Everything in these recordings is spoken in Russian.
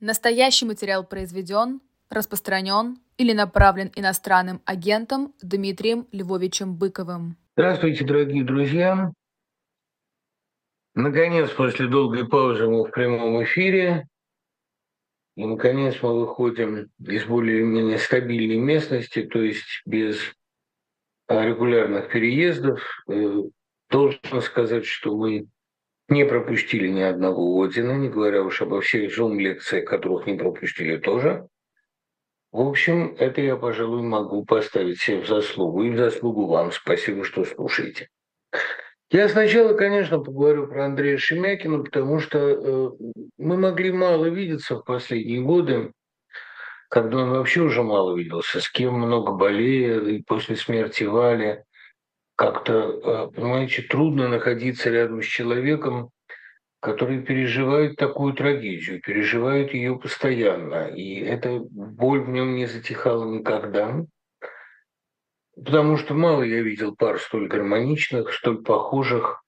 Настоящий материал произведен, распространен или направлен иностранным агентом Дмитрием Львовичем Быковым. Здравствуйте, дорогие друзья. Наконец, после долгой паузы мы в прямом эфире. И, наконец, мы выходим из более-менее стабильной местности, то есть без а, регулярных переездов. Э, должен сказать, что мы не пропустили ни одного Одина, не говоря уж обо всех зум-лекциях, которых не пропустили тоже. В общем, это я, пожалуй, могу поставить себе в заслугу. И в заслугу вам. Спасибо, что слушаете. Я сначала, конечно, поговорю про Андрея Шемякина, потому что э, мы могли мало видеться в последние годы, когда он вообще уже мало виделся, с кем много болеет, и после смерти Вали как-то, э, понимаете, трудно находиться рядом с человеком, который переживает такую трагедию, переживает ее постоянно. И эта боль в нем не затихала никогда. Потому что мало я видел пар столь гармоничных, столь похожих.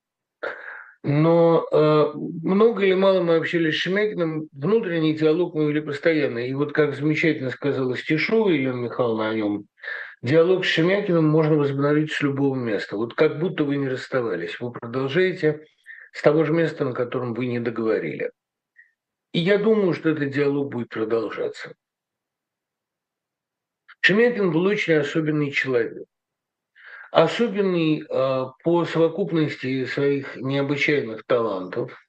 Но э, много или мало мы общались с Шемякиным, внутренний диалог мы вели постоянно. И вот как замечательно сказала Стешова Елена Михайловна о нем, Диалог с Шемякиным можно возобновить с любого места. Вот как будто вы не расставались. Вы продолжаете с того же места, на котором вы не договорили. И я думаю, что этот диалог будет продолжаться. Шемякин был очень особенный человек. Особенный э, по совокупности своих необычайных талантов,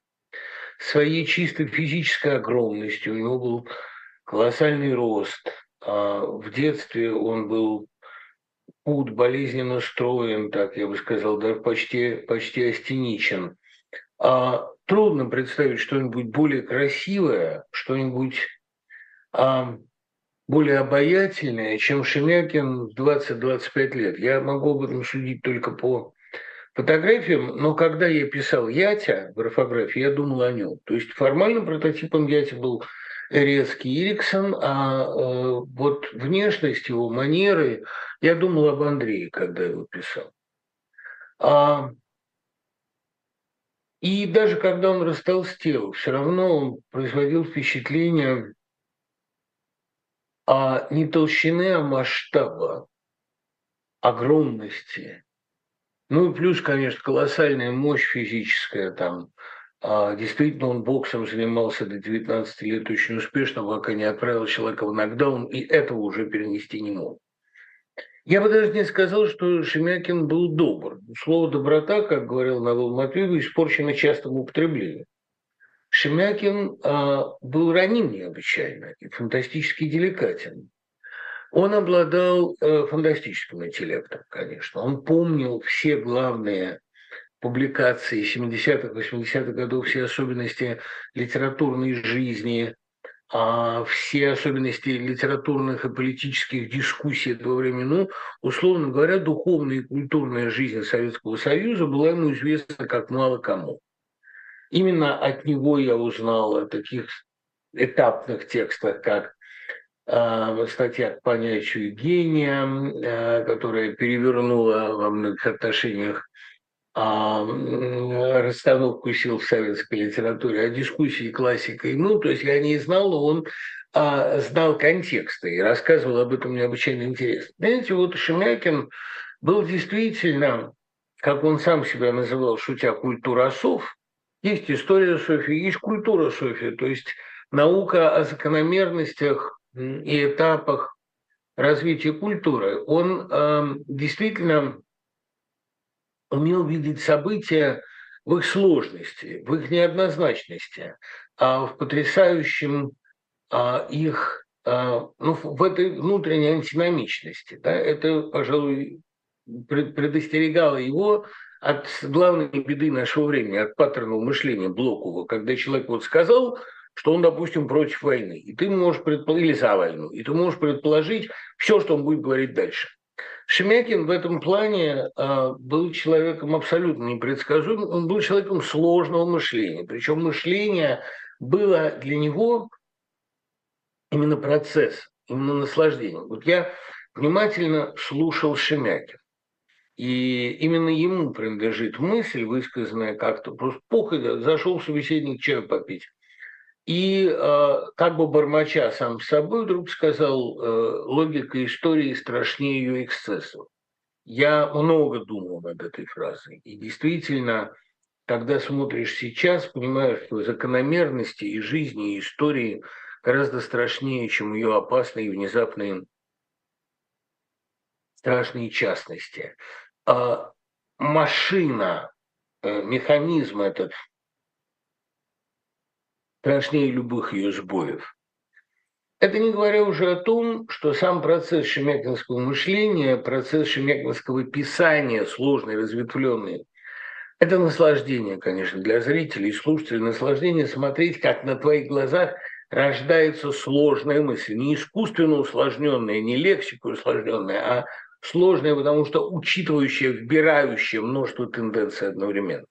своей чистой физической огромности. У него был колоссальный рост. Э, в детстве он был путь болезненно строен, так я бы сказал, даже почти, почти астеничен. А, трудно представить что-нибудь более красивое, что-нибудь а, более обаятельное, чем Шемякин в 20-25 лет. Я могу об этом судить только по фотографиям, но когда я писал Ятя, графографии, я думал о нем. То есть формальным прототипом Ятя был резкий Ириксон, а э, вот внешность его, манеры, я думал об Андрее, когда его писал. А, и даже когда он растолстел, все равно он производил впечатление а не толщины, а масштаба, огромности. Ну и плюс, конечно, колоссальная мощь физическая там, действительно, он боксом занимался до 19 лет очень успешно, пока не отправил человека в нокдаун, и этого уже перенести не мог. Я бы даже не сказал, что Шемякин был добр. Слово «доброта», как говорил Навал Матвеевич, испорчено частым употреблением. Шемякин а, был раним необычайно и фантастически деликатен. Он обладал а, фантастическим интеллектом, конечно. Он помнил все главные публикации 70-х, 80-х годов, все особенности литературной жизни, а все особенности литературных и политических дискуссий этого времени, ну, условно говоря, духовная и культурная жизнь Советского Союза была ему известна как мало кому. Именно от него я узнал о таких этапных текстах, как э, статья к понятию гения, э, которая перевернула во многих отношениях а, расстановку сил в советской литературе, о дискуссии классикой. Ну, то есть я не знал, он а, знал контексты и рассказывал об этом необычайно интересно. Знаете, вот Шемякин был действительно, как он сам себя называл, шутя, культуросов. Есть история Софии, есть культура Софии, то есть наука о закономерностях и этапах развития культуры. Он э, действительно умел видеть события в их сложности, в их неоднозначности, а в потрясающем а, их, а, ну, в этой внутренней антиномичности. Да, это, пожалуй, предостерегало его от главной беды нашего времени, от паттерного мышления Блокова, когда человек вот сказал, что он, допустим, против войны, и ты можешь предположить, или за войну, и ты можешь предположить все, что он будет говорить дальше. Шемякин в этом плане э, был человеком абсолютно непредсказуемым, он был человеком сложного мышления. Причем мышление было для него именно процесс, именно наслаждение. Вот я внимательно слушал Шемякин. И именно ему принадлежит мысль, высказанная как-то просто похоть, зашел собеседник чаю попить. И как бы бормоча сам с собой, вдруг сказал, логика истории страшнее ее эксцессов. Я много думал над этой фразой. И действительно, когда смотришь сейчас, понимаешь, что закономерности и жизни, и истории гораздо страшнее, чем ее опасные и внезапные страшные частности. А машина, э, механизм этот страшнее любых ее сбоев. Это не говоря уже о том, что сам процесс шемякинского мышления, процесс шемякинского писания, сложный, разветвленный, это наслаждение, конечно, для зрителей и слушателей, наслаждение смотреть, как на твоих глазах рождается сложная мысль, не искусственно усложненная, не лексикой усложненная, а сложная, потому что учитывающая, вбирающая множество тенденций одновременно.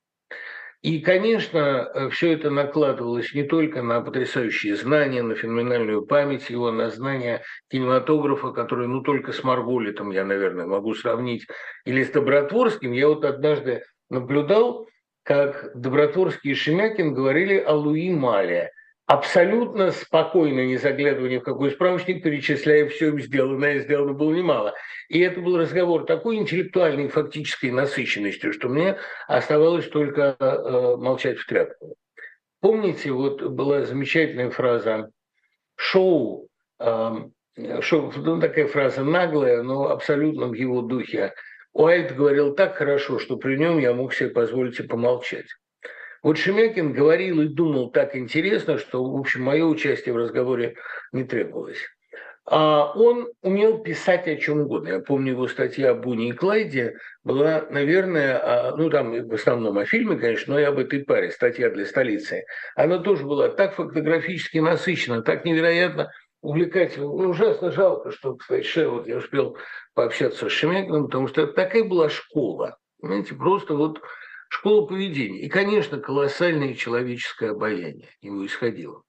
И, конечно, э, все это накладывалось не только на потрясающие знания, на феноменальную память его, на знания кинематографа, который, ну, только с Марголитом я, наверное, могу сравнить, или с Добротворским. Я вот однажды наблюдал, как Добротворский и Шемякин говорили о Луи Мале – абсолютно спокойно, не заглядывая ни в какой справочник, перечисляя все им сделанное, сделано было немало. И это был разговор такой интеллектуальной фактической насыщенностью, что мне оставалось только э, молчать в тряпку. Помните, вот была замечательная фраза «шоу», э, шоу ну, такая фраза наглая, но абсолютно в его духе. Уайт говорил так хорошо, что при нем я мог себе позволить и помолчать. Вот Шемякин говорил и думал так интересно, что, в общем, мое участие в разговоре не требовалось. А он умел писать о чем угодно. Я помню его статья о Буне и Клайде была, наверное, ну там в основном о фильме, конечно, но и об этой паре, статья для столицы. Она тоже была так фотографически насыщена, так невероятно увлекательно. Ну, ужасно жалко, что, кстати, Ше, вот я успел пообщаться с Шемякиным, потому что такая была школа. Понимаете, просто вот школа поведения. И, конечно, колоссальное человеческое обаяние его исходило.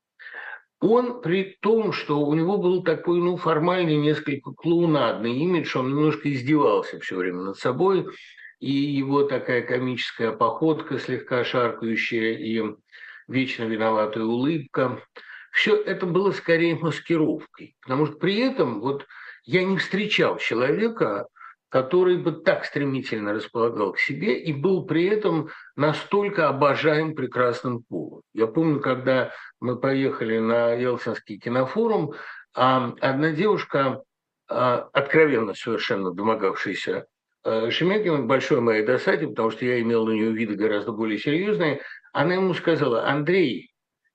Он, при том, что у него был такой, ну, формальный, несколько клоунадный имидж, он немножко издевался все время над собой, и его такая комическая походка, слегка шаркающая, и вечно виноватая улыбка, все это было скорее маскировкой, потому что при этом вот я не встречал человека, который бы так стремительно располагал к себе и был при этом настолько обожаем прекрасным полом. Я помню, когда мы поехали на Елсинский кинофорум, а одна девушка, а, откровенно совершенно домогавшаяся а, Шемякина, к большой моей досаде, потому что я имел на нее виды гораздо более серьезные, она ему сказала, Андрей,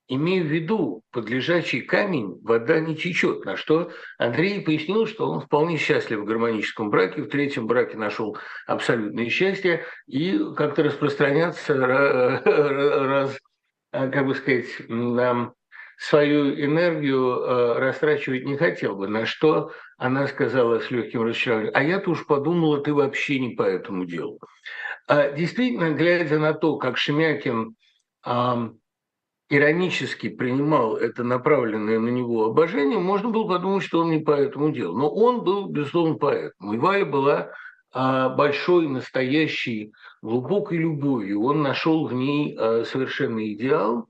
имея в виду подлежащий камень, вода не течет. На что Андрей пояснил, что он вполне счастлив в гармоническом браке, в третьем браке нашел абсолютное счастье и как-то распространяться, раз, как бы сказать, нам свою энергию э, растрачивать не хотел бы. На что она сказала с легким расчарованием, а я-то уж подумала, ты вообще не по этому делу. А действительно, глядя на то, как Шемякин иронически принимал это направленное на него обожение, можно было подумать, что он не по этому делу. Но он был, безусловно, поэтом. И Валя была а, большой, настоящей, глубокой любовью. Он нашел в ней а, совершенный идеал.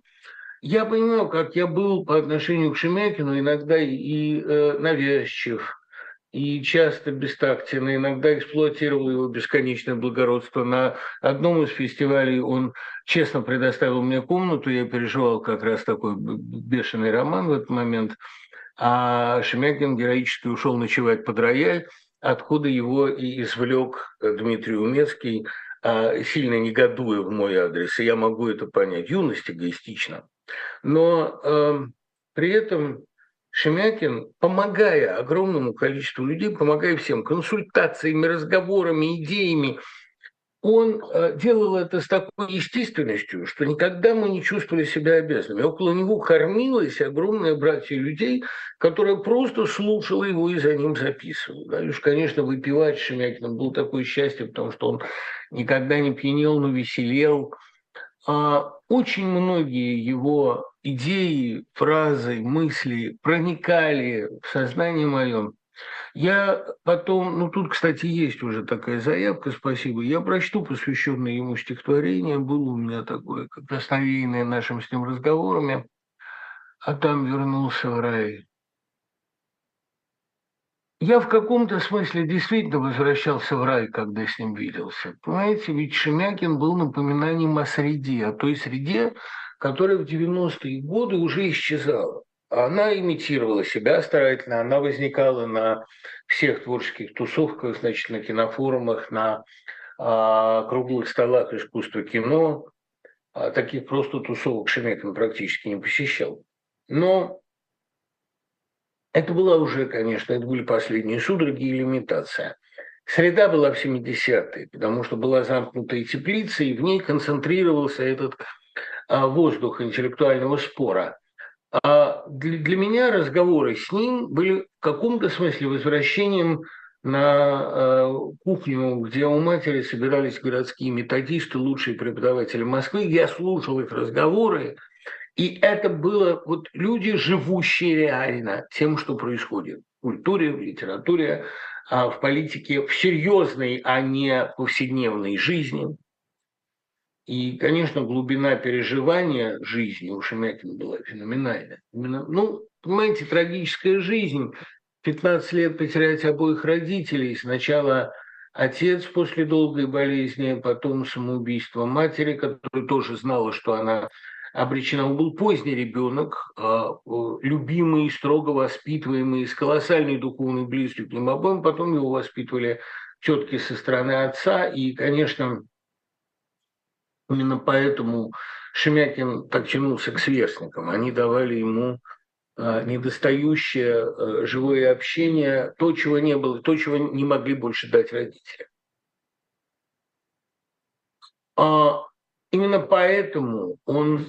Я понимаю, как я был по отношению к Шемякину иногда и э, навязчив, и часто бестактенно, иногда эксплуатировал его бесконечное благородство. На одном из фестивалей он честно предоставил мне комнату, я переживал как раз такой бешеный роман в этот момент, а Шемякин героически ушел ночевать под рояль, откуда его и извлек Дмитрий Умецкий, а, сильно негодуя в мой адрес, и я могу это понять, юность эгоистична. Но э, при этом Шемякин, помогая огромному количеству людей, помогая всем консультациями, разговорами, идеями, он э, делал это с такой естественностью, что никогда мы не чувствовали себя обязанными. Около него кормилось огромное братья людей, которое просто слушало его и за ним записывало. Да, и уж, конечно, выпивать Шемякиным было такое счастье, потому что он никогда не пьянел, но веселел. А очень многие его идеи, фразы, мысли проникали в сознание мое. Я потом, ну тут, кстати, есть уже такая заявка, спасибо, я прочту посвященное ему стихотворение, было у меня такое, как вдохновенное нашим с ним разговорами. а там вернулся в рай. Я в каком-то смысле действительно возвращался в рай, когда с ним виделся. Понимаете, ведь Шемякин был напоминанием о среде, о той среде, которая в 90-е годы уже исчезала. Она имитировала себя старательно, она возникала на всех творческих тусовках, значит, на кинофорумах, на а, круглых столах искусства кино. А таких просто тусовок Шемякин практически не посещал. Но это была уже, конечно, это были последние судороги или имитация. Среда была в 70-е, потому что была замкнутая теплица, и в ней концентрировался этот а, воздух интеллектуального спора. Для, для меня разговоры с ним были в каком-то смысле возвращением на э, кухню, где у матери собирались городские методисты, лучшие преподаватели Москвы. Я слушал их разговоры, и это было вот люди, живущие реально тем, что происходит в культуре, в литературе, а в политике, в серьезной, а не повседневной жизни. И, конечно, глубина переживания жизни у Шемякина была феноменальная. Именно, ну, понимаете, трагическая жизнь. 15 лет потерять обоих родителей. Сначала отец после долгой болезни, потом самоубийство матери, которая тоже знала, что она обречена. Он был поздний ребенок, а, любимый, строго воспитываемый, с колоссальной духовной близостью к ним обоим. Потом его воспитывали тетки со стороны отца. И, конечно, именно поэтому Шемякин так тянулся к сверстникам. Они давали ему а, недостающее а, живое общение, то, чего не было, то, чего не могли больше дать родители. Именно поэтому он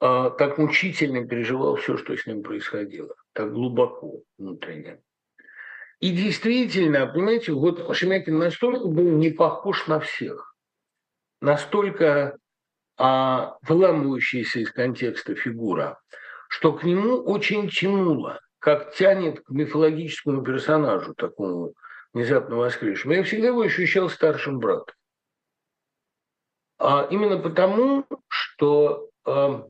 а, так мучительно переживал все, что с ним происходило, так глубоко внутренне. И действительно, понимаете, вот Шемякин настолько был не похож на всех, настолько а, выламывающаяся из контекста фигура, что к нему очень тянуло, как тянет к мифологическому персонажу, такому внезапно воскресшему. Я всегда его ощущал старшим братом. А именно потому, что э,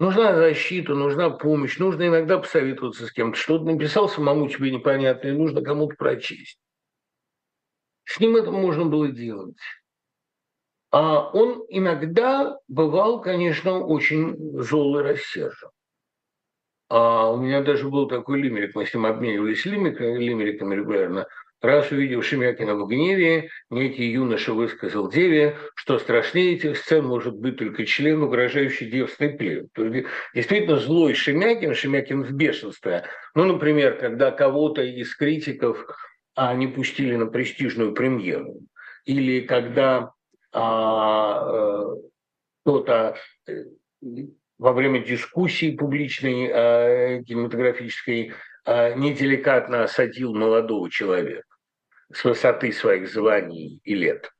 нужна защита, нужна помощь, нужно иногда посоветоваться с кем-то. Что-то написал самому тебе непонятное, нужно кому-то прочесть. С ним это можно было делать. А он иногда бывал, конечно, очень зол и рассержен. А у меня даже был такой лимерик, мы с ним обменивались лимериками, лимериками регулярно – Раз увидев Шемякина в гневе, некий юноша высказал Деве, что страшнее этих сцен может быть только член, угрожающий девственной плеве. То есть действительно злой Шемякин, Шемякин в бешенстве. Ну, например, когда кого-то из критиков а, не пустили на престижную премьеру, или когда а, а, кто-то э, во время дискуссии публичной а, кинематографической неделикатно осадил молодого человека с высоты своих званий и лет.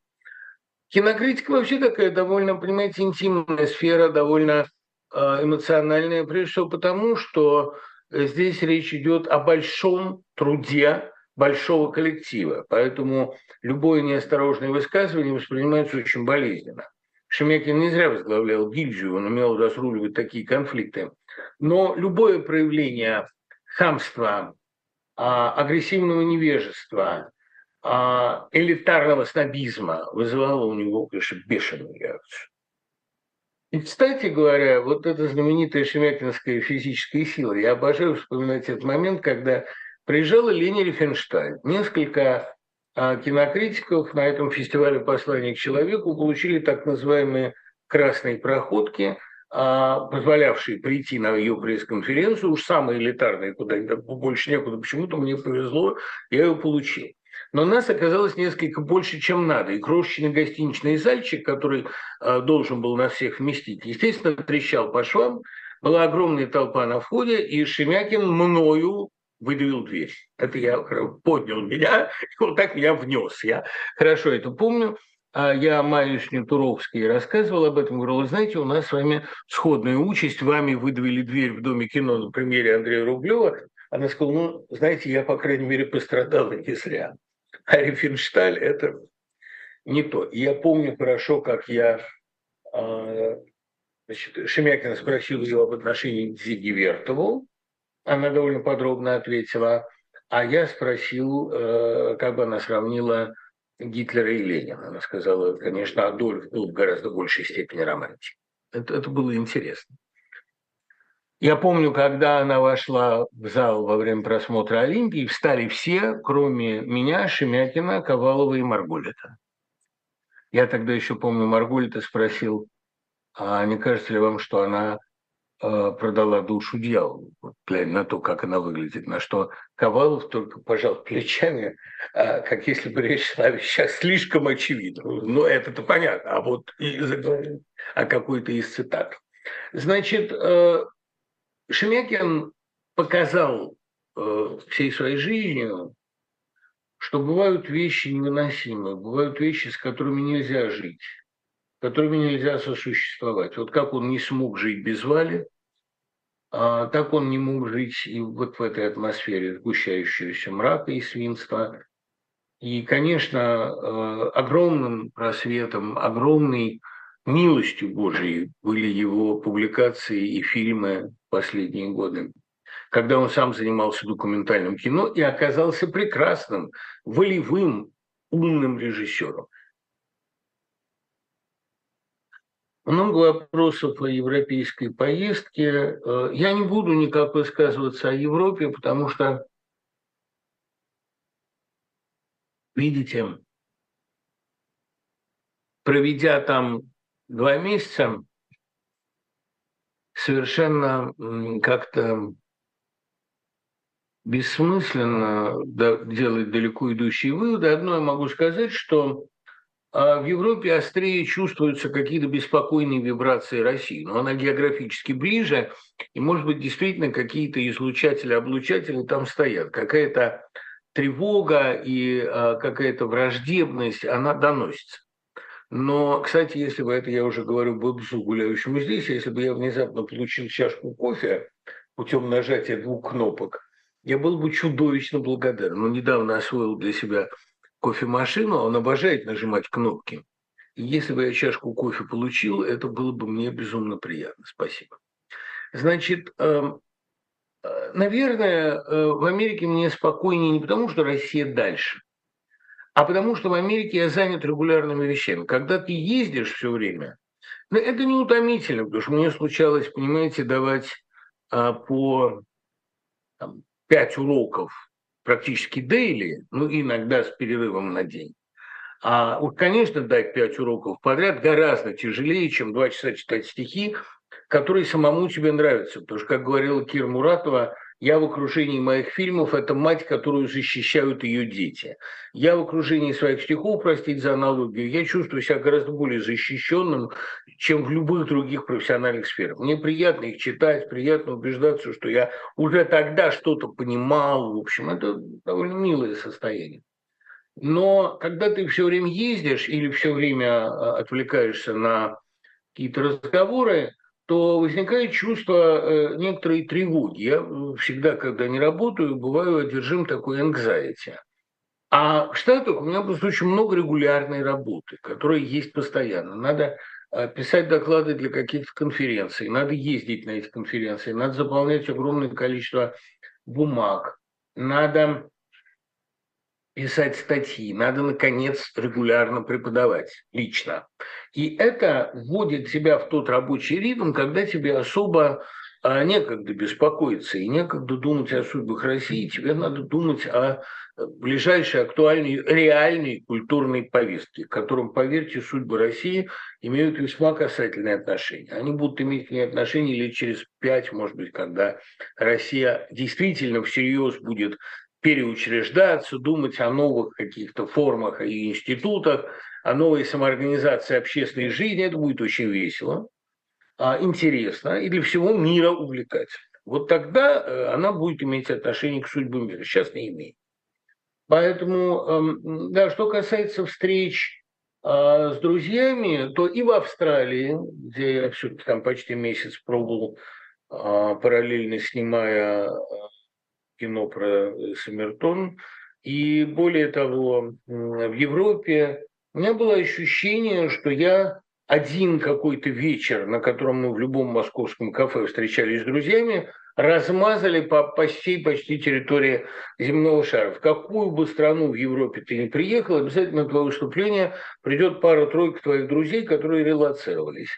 Кинокритика вообще такая довольно, понимаете, интимная сфера, довольно эмоциональная, прежде всего потому, что здесь речь идет о большом труде большого коллектива, поэтому любое неосторожное высказывание воспринимается очень болезненно. Шемякин не зря возглавлял гильдию, он умел разруливать такие конфликты. Но любое проявление хамства, а, агрессивного невежества, а, элитарного снобизма вызывало у него, конечно, бешеную реакцию. И, кстати говоря, вот эта знаменитая шемякинская физическая сила, я обожаю вспоминать этот момент, когда приезжала Лени Рифеншталь. Несколько а, кинокритиков на этом фестивале «Послание к человеку» получили так называемые «красные проходки», а, позволявшие прийти на ее пресс-конференцию, уж самые элитарные, куда больше некуда, почему-то мне повезло, я ее получил. Но нас оказалось несколько больше, чем надо. И крошечный гостиничный зальчик, который э, должен был нас всех вместить, естественно, трещал по швам. Была огромная толпа на входе, и Шемякин мною выдавил дверь. Это я поднял меня, и вот так меня внес. Я хорошо это помню. А я Майюшне Туровской рассказывал об этом, говорил, знаете, у нас с вами сходная участь, вами выдавили дверь в Доме кино на премьере Андрея Рублева. Она сказала, ну, знаете, я, по крайней мере, пострадала не зря. А Рифеншталь – это не то. Я помню хорошо, как я э, Значит, Шемякин спросил ее об отношении к Зиге Вертову. Она довольно подробно ответила. А я спросил, э, как бы она сравнила Гитлера и Ленина. Она сказала, конечно, Адольф был в гораздо большей степени романтик. Это, это было интересно. Я помню, когда она вошла в зал во время просмотра Олимпии, встали все, кроме меня, Шемякина, Ковалова и Марголита. Я тогда еще помню, Марголита спросил, а не кажется ли вам, что она продала душу дьяволу, вот, глядя на то, как она выглядит, на что Ковалов только пожал плечами, э, как если бы речь шла сейчас слишком очевидно. Ну, это-то понятно, а вот о какой-то из цитат. Значит, э, Шемякин показал э, всей своей жизнью, что бывают вещи невыносимые, бывают вещи, с которыми нельзя жить, которыми нельзя сосуществовать. Вот как он не смог жить без Вали, а так он не мог жить и вот в этой атмосфере сгущающегося мрака и свинства. И, конечно, э, огромным просветом, огромной милостью Божией были его публикации и фильмы последние годы, когда он сам занимался документальным кино и оказался прекрасным, волевым, умным режиссером. Много вопросов о европейской поездке. Э, я не буду никак высказываться о Европе, потому что, видите, проведя там два месяца, совершенно как-то бессмысленно делать далеко идущие выводы. Одно я могу сказать, что в Европе острее чувствуются какие-то беспокойные вибрации России, но она географически ближе, и, может быть, действительно какие-то излучатели-облучатели там стоят. Какая-то тревога и а, какая-то враждебность, она доносится. Но, кстати, если бы это я уже говорю бабусу, гуляющему здесь, если бы я внезапно получил чашку кофе путем нажатия двух кнопок, я был бы чудовищно благодарен. Он недавно освоил для себя кофемашину, он обожает нажимать кнопки. И если бы я чашку кофе получил, это было бы мне безумно приятно. Спасибо. Значит, эм, э, наверное, э, в Америке мне спокойнее не потому, что Россия дальше, а потому что в Америке я занят регулярными вещами. Когда ты ездишь все время, ну, это не утомительно, потому что мне случалось, понимаете, давать а, по 5 уроков практически дейли, ну, иногда с перерывом на день. А вот, конечно, дать 5 уроков подряд гораздо тяжелее, чем 2 часа читать стихи, которые самому тебе нравятся. Потому что, как говорила Кира Муратова, я в окружении моих фильмов – это мать, которую защищают ее дети. Я в окружении своих стихов, простите за аналогию, я чувствую себя гораздо более защищенным, чем в любых других профессиональных сферах. Мне приятно их читать, приятно убеждаться, что я уже тогда что-то понимал. В общем, это довольно милое состояние. Но когда ты все время ездишь или все время а, отвлекаешься на какие-то разговоры, то возникает чувство э, некоторой тревоги. Я всегда, когда не работаю, бываю одержим такой anxiety. А в Штатах у меня просто очень много регулярной работы, которая есть постоянно. Надо э, писать доклады для каких-то конференций, надо ездить на эти конференции, надо заполнять огромное количество бумаг, надо писать статьи, надо, наконец, регулярно преподавать лично. И это вводит тебя в тот рабочий ритм, когда тебе особо а, некогда беспокоиться и некогда думать о судьбах России, тебе надо думать о ближайшей актуальной, реальной культурной повестке, к которым, поверьте, судьбы России имеют весьма касательные отношения. Они будут иметь к ней отношения лет через пять, может быть, когда Россия действительно всерьез будет переучреждаться, думать о новых каких-то формах и институтах, о новой самоорганизации общественной жизни. Это будет очень весело, а, интересно и для всего мира увлекательно. Вот тогда э, она будет иметь отношение к судьбе мира. Сейчас не имеет. Поэтому, эм, да, что касается встреч а, с друзьями, то и в Австралии, где я все-таки там почти месяц пробовал, а, параллельно снимая кино про э, Саммертон. И более того, в Европе у меня было ощущение, что я один какой-то вечер, на котором мы в любом московском кафе встречались с друзьями, размазали по, по всей почти территории земного шара. В какую бы страну в Европе ты ни приехал, обязательно на твое выступление придет пара-тройка твоих друзей, которые релацировались.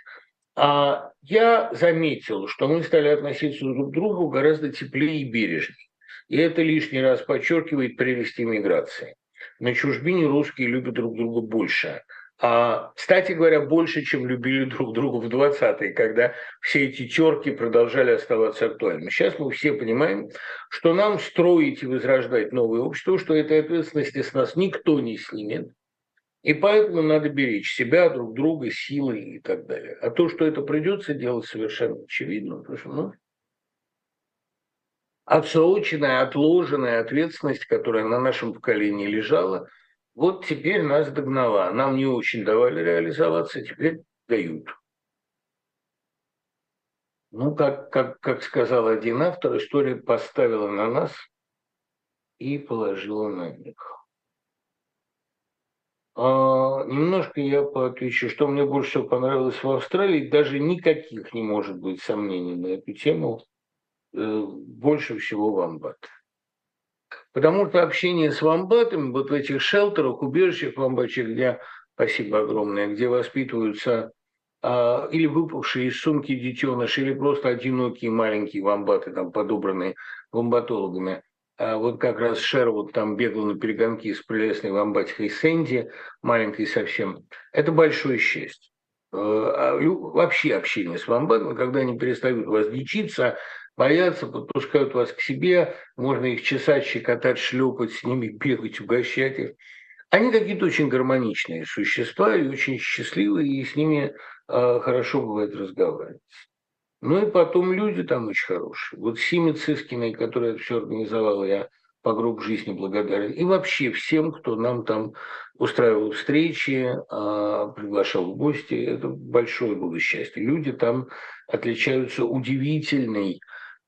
А я заметил, что мы стали относиться друг к другу гораздо теплее и бережнее. И это лишний раз подчеркивает прелесть иммиграции. На чужбине русские любят друг друга больше – а, кстати говоря, больше, чем любили друг друга в 20-е, когда все эти терки продолжали оставаться актуальными. Сейчас мы все понимаем, что нам строить и возрождать новое общество, что этой ответственности с нас никто не снимет. И поэтому надо беречь себя, друг друга, силы и так далее. А то, что это придется делать, совершенно очевидно. Потому что, ну, отсроченная, отложенная ответственность, которая на нашем поколении лежала – вот теперь нас догнала. Нам не очень давали реализоваться, теперь дают. Ну, как, как, как сказал один автор, история поставила на нас и положила на них. А, немножко я поотвечу, что мне больше всего понравилось в Австралии. Даже никаких не может быть сомнений на эту тему. Э, больше всего в Амбат. Потому что общение с вамбатами, вот в этих шелтерах, убежищах вамбачьих, где, спасибо огромное, где воспитываются а, или выпавшие из сумки детеныши, или просто одинокие маленькие вамбаты, там, подобранные вамбатологами. А вот как раз Шервуд там бегал на перегонки с прелестной вамбатихой Сэнди, маленькой совсем. Это большое счастье. Э, а вообще общение с вамбатами, когда они перестают вас лечиться, боятся, подпускают вас к себе, можно их чесать, щекотать, шлепать, с ними бегать, угощать их. Они какие-то очень гармоничные существа и очень счастливые, и с ними э, хорошо бывает разговаривать. Ну и потом люди там очень хорошие. Вот Симе Цискиной, которая все организовала, я по гроб жизни благодарен. И вообще всем, кто нам там устраивал встречи, а, приглашал в гости, это большое было счастье. Люди там отличаются удивительной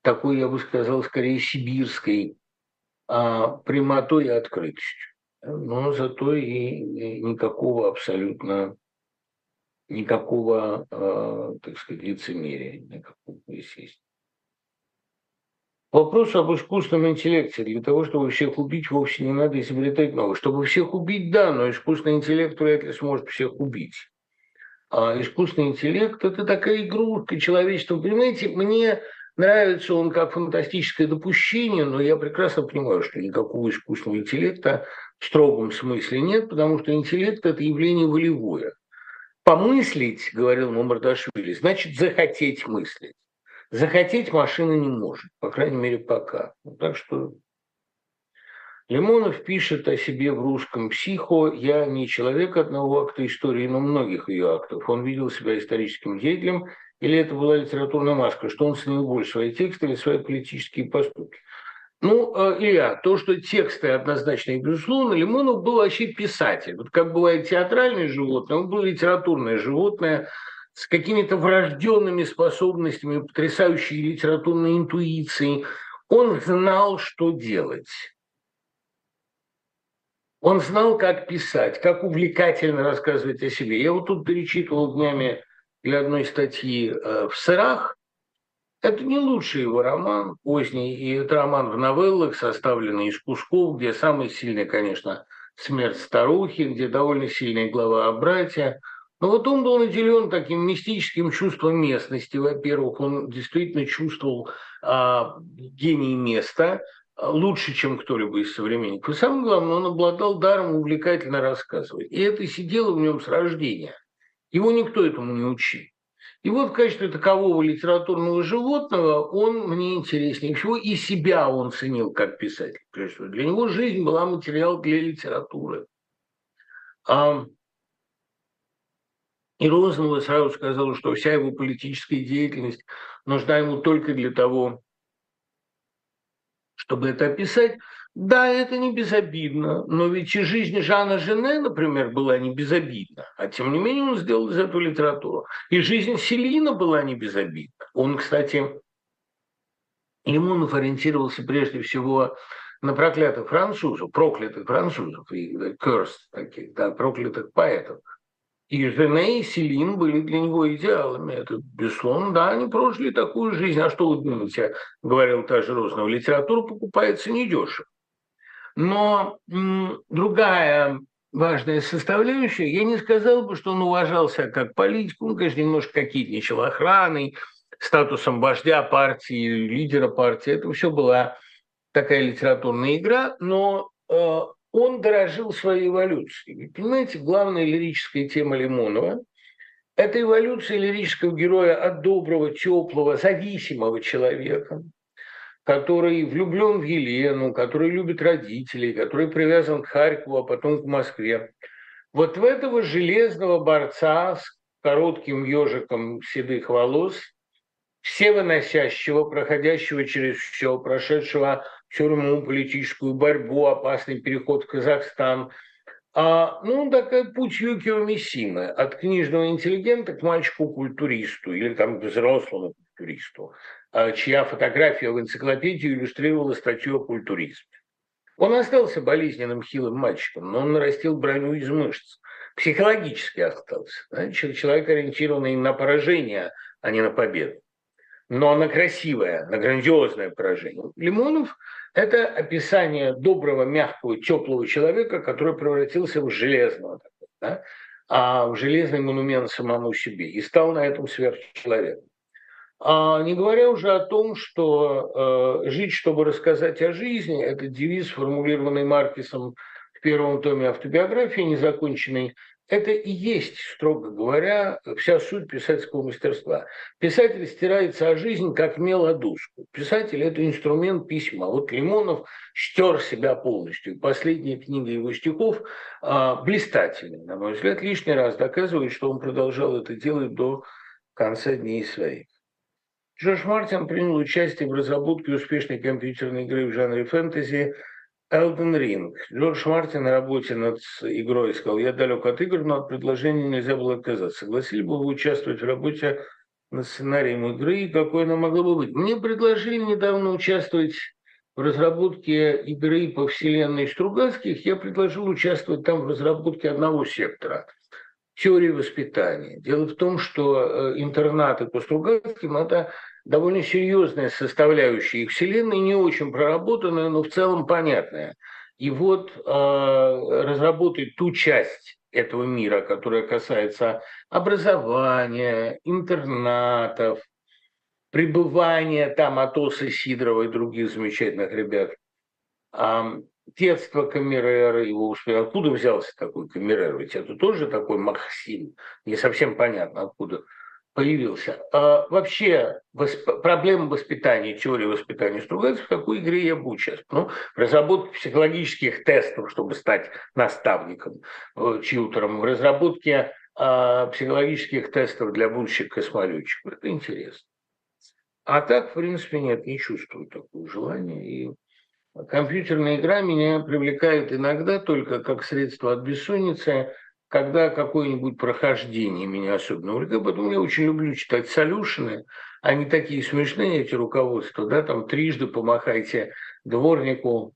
такой, я бы сказал, скорее сибирской а, прямотой и открытостью. Но зато и никакого абсолютно, никакого, а, так сказать, лицемерия, никакого, естественно. Вопрос об искусственном интеллекте. Для того, чтобы всех убить, вовсе не надо изобретать новое. Чтобы всех убить, да, но искусственный интеллект вряд ли сможет всех убить. А искусственный интеллект – это такая игрушка человечества. Понимаете, мне Нравится он как фантастическое допущение, но я прекрасно понимаю, что никакого искусственного интеллекта в строгом смысле нет, потому что интеллект – это явление волевое. Помыслить, говорил Мамардашвили, значит захотеть мыслить. Захотеть машина не может, по крайней мере, пока. Так что Лимонов пишет о себе в русском «Психо». Я не человек одного акта истории, но многих ее актов. Он видел себя историческим деятелем – или это была литературная маска, что он ценил больше свои тексты или свои политические поступки. Ну, э, Илья, то, что тексты однозначно и безусловно, Лимонов был вообще писатель. Вот как бывает театральное животное, он был литературное животное с какими-то врожденными способностями, потрясающей литературной интуицией. Он знал, что делать. Он знал, как писать, как увлекательно рассказывать о себе. Я вот тут перечитывал днями для одной статьи э, в «Сырах». Это не лучший его роман поздний, и это роман в новеллах, составленный из кусков, где самый сильный, конечно, смерть старухи, где довольно сильная глава о брате. Но вот он был наделен таким мистическим чувством местности. Во-первых, он действительно чувствовал а, гений места а, лучше, чем кто-либо из современников. И самое главное, он обладал даром увлекательно рассказывать. И это сидело в нем с рождения. Его никто этому не учил. И вот в качестве такового литературного животного он мне интереснее всего, и себя он ценил как писатель. Прежде всего. Для него жизнь была материал для литературы. А, и Розанова сразу сказала, что вся его политическая деятельность нужна ему только для того, чтобы это описать. Да, это не безобидно, но ведь и жизнь Жана Жене, например, была не безобидна, а тем не менее он сделал из этого литературу. И жизнь Селина была не безобидна. Он, кстати, Лимонов ориентировался прежде всего на проклятых французов, проклятых французов, и cursed таких, да, проклятых поэтов. И Жене, и Селин были для него идеалами. Это, безусловно, да, они прожили такую жизнь. А что вы думаете, говорил та же Рознова, литература покупается недешево. Но другая важная составляющая, я не сказал бы, что он уважался как политик, он, конечно, немножко кокетничал охраной, статусом вождя партии, лидера партии. Это все была такая литературная игра, но э, он дорожил своей эволюцией. Понимаете, главная лирическая тема Лимонова – это эволюция лирического героя от доброго, теплого, зависимого человека, который влюблен в Елену, который любит родителей, который привязан к Харькову, а потом к Москве. Вот в этого железного борца с коротким ежиком седых волос, всевыносящего, проходящего через все, прошедшего тюрьму, политическую борьбу, опасный переход в Казахстан. А, ну, такой путь Юкио Миссимы от книжного интеллигента к мальчику-культуристу или там к взрослому культуристу, а, чья фотография в энциклопедии иллюстрировала статью о культуризме. Он остался болезненным хилым мальчиком, но он нарастил броню из мышц. Психологически остался. Значит, человек ориентированный на поражение, а не на победу но на красивое, на грандиозное поражение. Лимонов – это описание доброго, мягкого, теплого человека, который превратился в железного, да? а в железный монумент самому себе и стал на этом сверхчеловеком. А не говоря уже о том, что э, жить, чтобы рассказать о жизни, это девиз, сформулированный Маркисом в первом томе автобиографии, незаконченной, это и есть, строго говоря, вся суть писательского мастерства. Писатель стирается о жизнь, как мел о доску. Писатель – это инструмент письма. Вот Лимонов стер себя полностью. Последняя книга его стихов а, на мой взгляд, лишний раз доказывает, что он продолжал это делать до конца дней своих. Джордж Мартин принял участие в разработке успешной компьютерной игры в жанре фэнтези – Elden Ring. Джордж Мартин на работе над игрой сказал, я далек от игр, но от предложения нельзя было отказаться. Согласили бы вы участвовать в работе над сценарием игры и какой она могла бы быть? Мне предложили недавно участвовать в разработке игры по вселенной Стругацких. Я предложил участвовать там в разработке одного сектора теории воспитания. Дело в том, что э, интернаты по Стругацким – это довольно серьезная составляющая их вселенной, не очень проработанная, но в целом понятная. И вот э, разработать ту часть этого мира, которая касается образования, интернатов, пребывания там Атоса Сидорова и других замечательных ребят, э, детство Камерера, его успех. Откуда взялся такой Камерер? Ведь это тоже такой Махсин. Не совсем понятно, откуда появился. А вообще восп... проблема воспитания, теория воспитания Стругацких, в какой игре я буду сейчас? Ну, разработке психологических тестов, чтобы стать наставником, э, чьютором, в разработке э, психологических тестов для будущих космолетчиков. Это интересно. А так, в принципе, нет, не чувствую такого желания. И компьютерная игра меня привлекает иногда только как средство от бессонницы, когда какое-нибудь прохождение меня особенно увлекает, поэтому я очень люблю читать солюшены, они такие смешные, эти руководства, да, там трижды помахайте дворнику,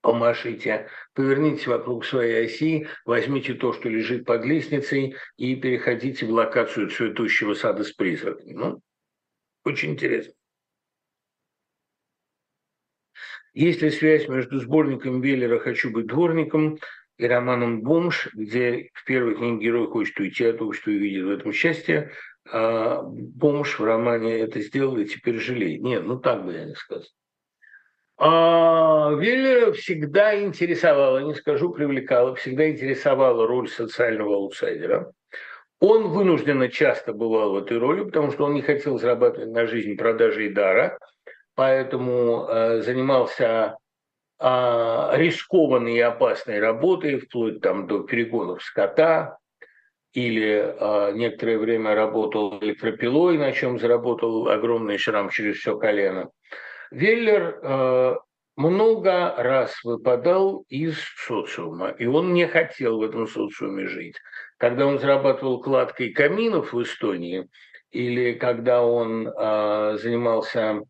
помашите, поверните вокруг своей оси, возьмите то, что лежит под лестницей, и переходите в локацию цветущего сада с призраками. Ну, очень интересно. Есть ли связь между сборником Веллера «Хочу быть дворником» и романом «Бомж», где в первой книге герой хочет уйти от общества и видит в этом счастье, а бомж в романе это сделал и теперь жалеет. Нет, ну так бы я не сказал. А Веллера всегда интересовала, не скажу привлекала, всегда интересовала роль социального аутсайдера. Он вынужденно часто бывал в этой роли, потому что он не хотел зарабатывать на жизнь продажей дара, поэтому э, занимался а, рискованной и опасной работой, вплоть там до перегонов скота, или а, некоторое время работал электропилой, на чем заработал огромный шрам через все колено. Веллер а, много раз выпадал из социума, и он не хотел в этом социуме жить. Когда он зарабатывал кладкой каминов в Эстонии, или когда он а, занимался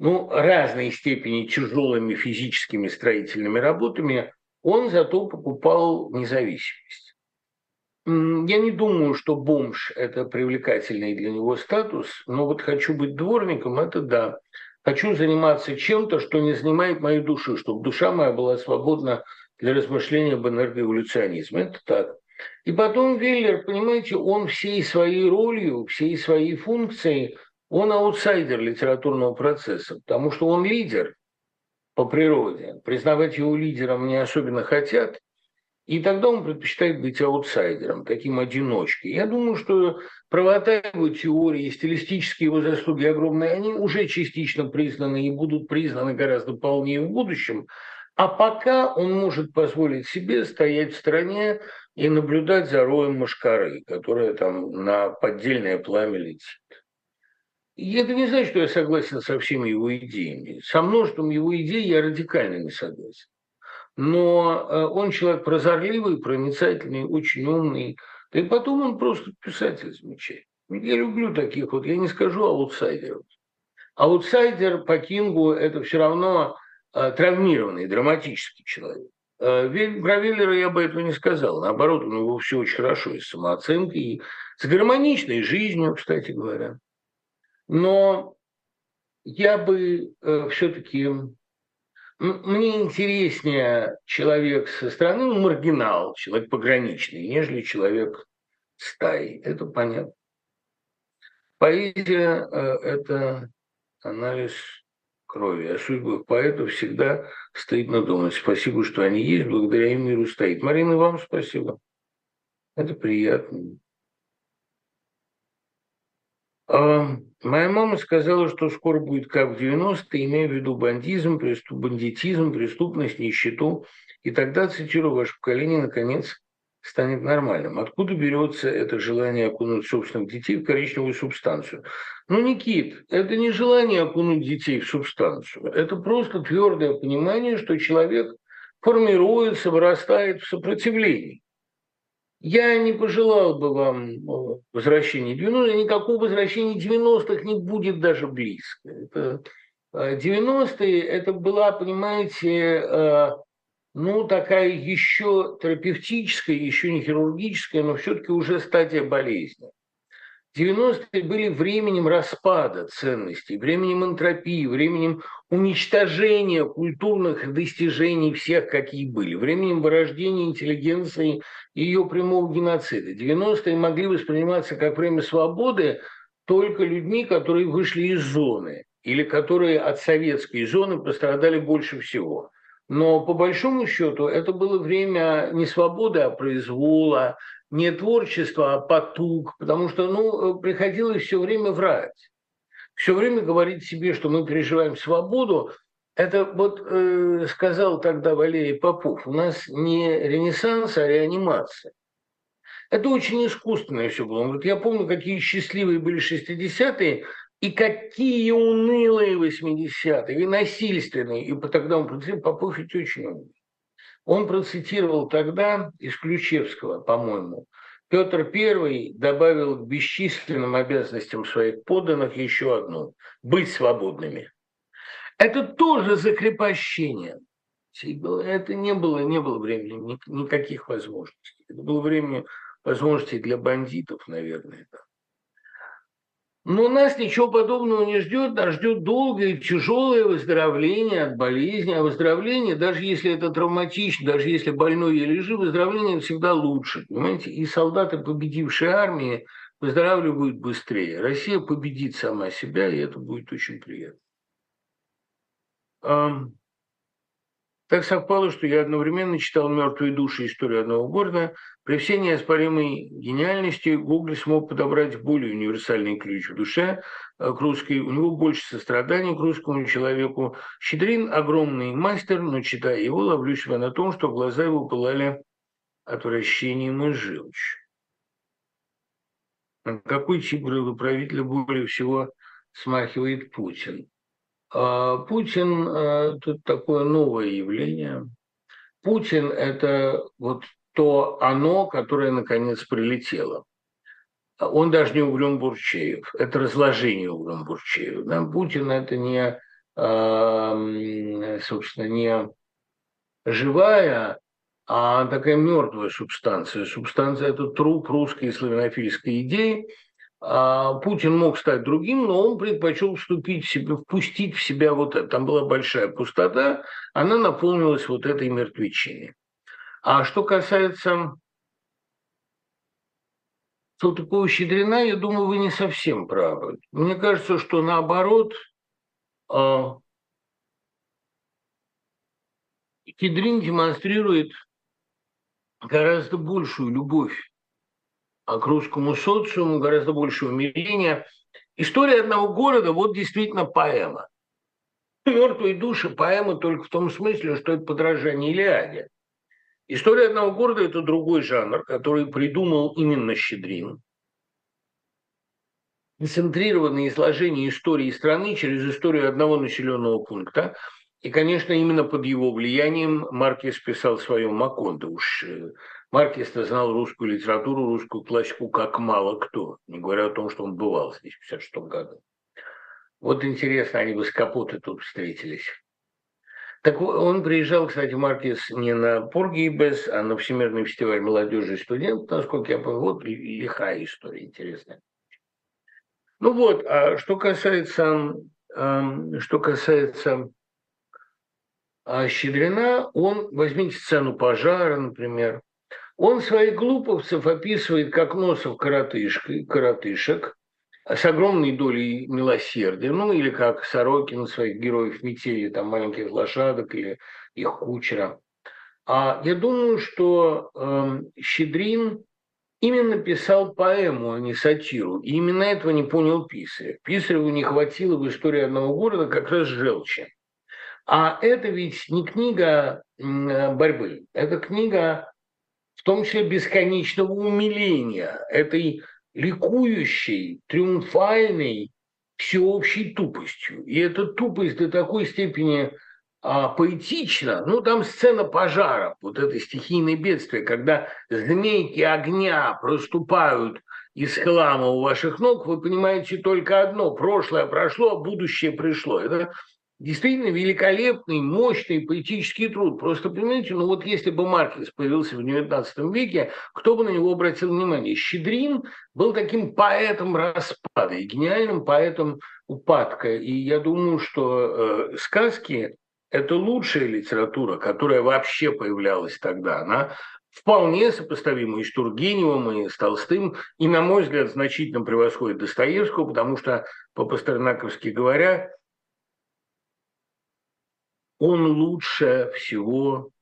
ну, разной степени тяжелыми физическими строительными работами, он зато покупал независимость. я не думаю, что бомж – это привлекательный для него статус, но вот хочу быть дворником – это да. Хочу заниматься чем-то, что не занимает мою душу, чтобы душа моя была свободна для размышления об энергоэволюционизме. Это так. И потом Веллер, понимаете, он всей своей ролью, всей своей функцией, он аутсайдер литературного процесса, потому что он лидер по природе. Признавать его лидером не особенно хотят, и тогда он предпочитает быть аутсайдером, таким одиночкой. Я думаю, что правота его теории, стилистические его заслуги огромные, они уже частично признаны и будут признаны гораздо полнее в будущем. А пока он может позволить себе стоять в стороне и наблюдать за роем мошкары, которая там на поддельное пламя летит. И это не значит, что я согласен со всеми его идеями. Со множеством его идей я радикально не согласен. Но э, он человек прозорливый, проницательный, очень умный. Да и потом он просто писатель замечательный. Я люблю таких вот, я не скажу аутсайдеров. Аутсайдер по Кингу – это все равно э, травмированный, драматический человек. Э, про Веллера я бы этого не сказал. Наоборот, у него все очень хорошо и с самооценкой, и с гармоничной жизнью, кстати говоря. Но я бы э, все-таки... Мне интереснее человек со стороны, ну, маргинал, человек пограничный, нежели человек стаи. Это понятно. Поэзия э, – это анализ крови. О судьбах поэтов всегда стыдно думать. Спасибо, что они есть, благодаря им миру стоит. Марина, вам спасибо. Это приятно. А, моя мама сказала, что скоро будет как в 90-е, имея в виду бандизм, преступ, бандитизм, преступность, нищету. И тогда, цитирую, ваше поколение, наконец, станет нормальным. Откуда берется это желание окунуть собственных детей в коричневую субстанцию? Ну, Никит, это не желание окунуть детей в субстанцию. Это просто твердое понимание, что человек формируется, вырастает в сопротивлении. Я не пожелал бы вам э, возвращения 90-х, никакого возвращения 90-х не будет даже близко. Это, 90-е э, это была, понимаете, э, ну, такая еще терапевтическая, еще не хирургическая, но все-таки уже стадия болезни. 90-е были временем распада ценностей, временем энтропии, временем уничтожения культурных достижений всех, какие были, временем вырождения интеллигенции и ее прямого геноцида. 90-е могли восприниматься как время свободы только людьми, которые вышли из зоны или которые от советской зоны пострадали больше всего – но по большому счету это было время не свободы, а произвола, не творчества, а потуг, потому что ну, приходилось все время врать. Все время говорить себе, что мы переживаем свободу, это вот э, сказал тогда Валерий Попов, у нас не ренессанс, а реанимация. Это очень искусственное все было. Он говорит, я помню, какие счастливые были 60-е, и какие унылые 80-е, и насильственные. И тогда он процитировал, Попов ведь очень умный. Он процитировал тогда из Ключевского, по-моему, Петр I добавил к бесчисленным обязанностям своих подданных еще одну – быть свободными. Это тоже закрепощение. Это не было, не было времени никаких возможностей. Это было время возможностей для бандитов, наверное. Да. Но нас ничего подобного не ждет, нас ждет долгое тяжелое выздоровление от болезни. А выздоровление, даже если это травматично, даже если больной еле жив, выздоровление всегда лучше. Понимаете? И солдаты, победившие армии, выздоравливают быстрее. Россия победит сама себя, и это будет очень приятно. Так совпало, что я одновременно читал «Мертвые души. Историю одного города». При всей неоспоримой гениальности Гоголь смог подобрать более универсальный ключ в душе э, к русской. У него больше сострадания к русскому человеку. Щедрин – огромный мастер, но, читая его, ловлю себя на том, что глаза его пылали отвращением и желчью. Какой тип правителя более всего смахивает Путин? А, Путин э, – тут такое новое явление. Путин – это вот то оно, которое наконец прилетело. Он даже не Угрюм Бурчеев, это разложение Угрюм Бурчеев. Да? Путин – это не, собственно, не живая, а такая мертвая субстанция. Субстанция – это труп русской славянофильской идеи. А Путин мог стать другим, но он предпочел вступить в себя, впустить в себя вот это. Там была большая пустота, она наполнилась вот этой мертвечиной. А что касается Салтыкова-Щедрина, я думаю, вы не совсем правы. Мне кажется, что наоборот, Щедрин демонстрирует гораздо большую любовь к русскому социуму, гораздо больше умиления. История одного города – вот действительно поэма. «Мертвые души» – поэма только в том смысле, что это подражание Илиаде. История одного города – это другой жанр, который придумал именно Щедрин. Концентрированное изложение истории страны через историю одного населенного пункта – и, конечно, именно под его влиянием Маркес писал свое Макондо. Уж э, Маркес-то знал русскую литературу, русскую классику как мало кто, не говоря о том, что он бывал здесь в 56 году. Вот интересно, они бы с Капоты тут встретились. Так он приезжал, кстати, Маркес не на Поргибес, а на Всемирный фестиваль молодежи и студентов, насколько я понял. Вот лихая история интересная. Ну вот, а что касается, что касается а Щедрина, он, возьмите сцену пожара, например, он своих глуповцев описывает как носов коротышек, коротышек с огромной долей милосердия, ну или как Сорокин своих героев метели, там маленьких лошадок или их кучера. А я думаю, что э, Щедрин именно писал поэму, а не сатиру. И именно этого не понял Писарев. Писареву не хватило в истории одного города как раз желчи. А это ведь не книга борьбы, это книга в том числе бесконечного умиления, этой ликующей, триумфальной, всеобщей тупостью. И эта тупость до такой степени а, поэтична. Ну, там сцена пожара, вот это стихийное бедствие, когда змейки огня проступают из хлама у ваших ног, вы понимаете только одно – прошлое прошло, а будущее пришло. Это действительно великолепный, мощный поэтический труд. Просто понимаете, ну вот если бы Маркес появился в XIX веке, кто бы на него обратил внимание? Щедрин был таким поэтом распада и гениальным поэтом упадка. И я думаю, что э, сказки – это лучшая литература, которая вообще появлялась тогда. Она вполне сопоставима и с Тургеневым, и с Толстым, и, на мой взгляд, значительно превосходит Достоевского, потому что, по-пастернаковски говоря, он лучше всего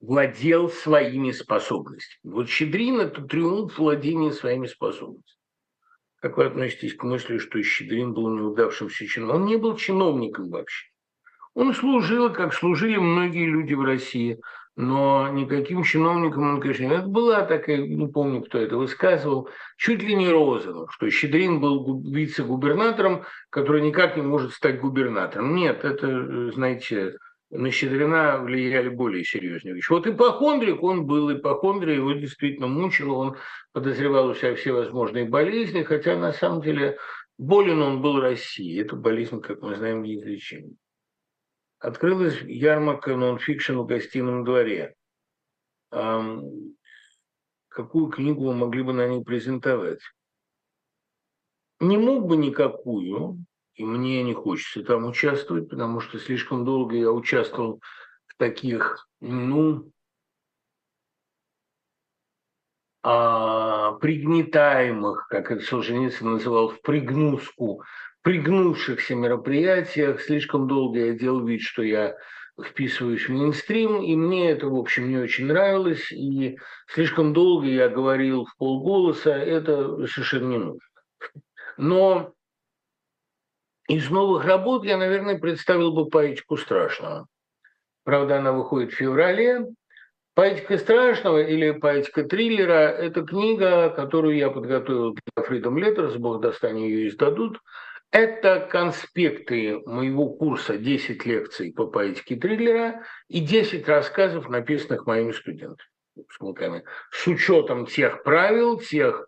владел своими способностями. Вот Щедрин – это триумф владения своими способностями. Как вы относитесь к мысли, что Щедрин был неудавшимся чиновником? Он не был чиновником вообще. Он служил, как служили многие люди в России – но никаким чиновником он, конечно, это была такая, не помню, кто это высказывал, чуть ли не Розанов, что Щедрин был вице-губернатором, который никак не может стать губернатором. Нет, это, знаете, на Щедрина влияли более серьезные вещи. Вот ипохондрик он был, ипохондрия его действительно мучила, он подозревал у себя все возможные болезни, хотя на самом деле болен он был Россией. Эта болезнь, как мы знаем, неизлечима. Открылась ярмарка нонфикшн в гостином дворе. Какую книгу вы могли бы на ней презентовать? Не мог бы никакую, и мне не хочется там участвовать, потому что слишком долго я участвовал в таких, ну, а, пригнетаемых, как это Солженицын называл, в пригнуску пригнувшихся мероприятиях. Слишком долго я делал вид, что я вписываюсь в мейнстрим, и мне это, в общем, не очень нравилось, и слишком долго я говорил в полголоса, это совершенно не нужно. Но из новых работ я, наверное, представил бы «Поэтику страшного». Правда, она выходит в феврале. «Поэтика страшного» или «Поэтика триллера» – это книга, которую я подготовил для Freedom Letters, бог даст, они ее издадут – это конспекты моего курса 10 лекций по поэтике триллера и 10 рассказов, написанных моими студентами, с учетом тех правил, тех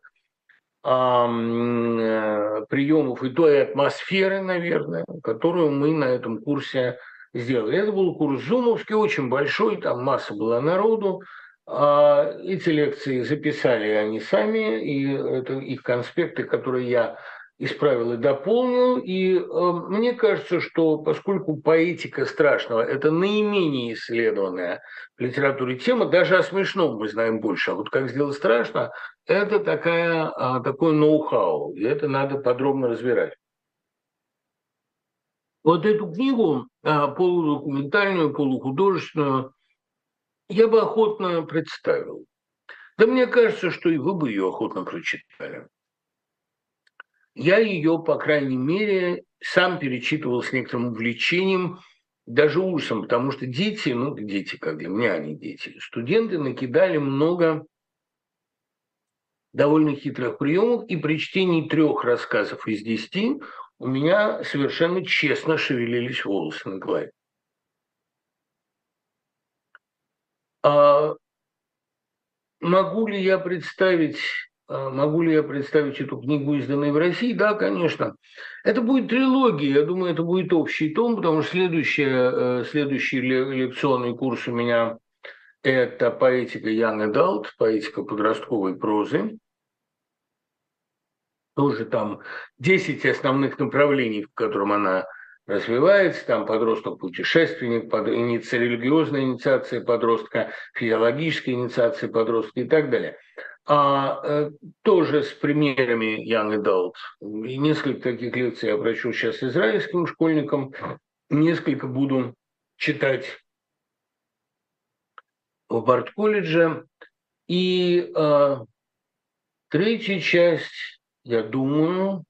эм, приемов и той атмосферы, наверное, которую мы на этом курсе сделали. Это был курс зумовский, очень большой, там масса была народу. А эти лекции записали они сами, и это их конспекты, которые я исправил и дополнил. И э, мне кажется, что поскольку поэтика страшного – это наименее исследованная в литературе тема, даже о смешном мы знаем больше. А вот как сделать страшно – это такая, а, такой ноу-хау, и это надо подробно разбирать. Вот эту книгу, а, полудокументальную, полухудожественную, я бы охотно представил. Да мне кажется, что и вы бы ее охотно прочитали. Я ее, по крайней мере, сам перечитывал с некоторым увлечением, даже ужасом, потому что дети, ну, дети, как для меня они дети, студенты накидали много довольно хитрых приемов, и при чтении трех рассказов из десяти у меня совершенно честно шевелились волосы на голове. А могу ли я представить, могу ли я представить эту книгу, изданную в России? Да, конечно. Это будет трилогия, я думаю, это будет общий том, потому что следующий, следующий лекционный курс у меня – это поэтика Ян Эдалт, поэтика подростковой прозы. Тоже там 10 основных направлений, в котором она развивается, там подросток-путешественник, под, религиозная инициация подростка, физиологическая инициация подростка и так далее. А э, тоже с примерами Young Adult. И несколько таких лекций я прочел сейчас израильским школьникам, несколько буду читать в Барт-колледже. И э, третья часть, я думаю,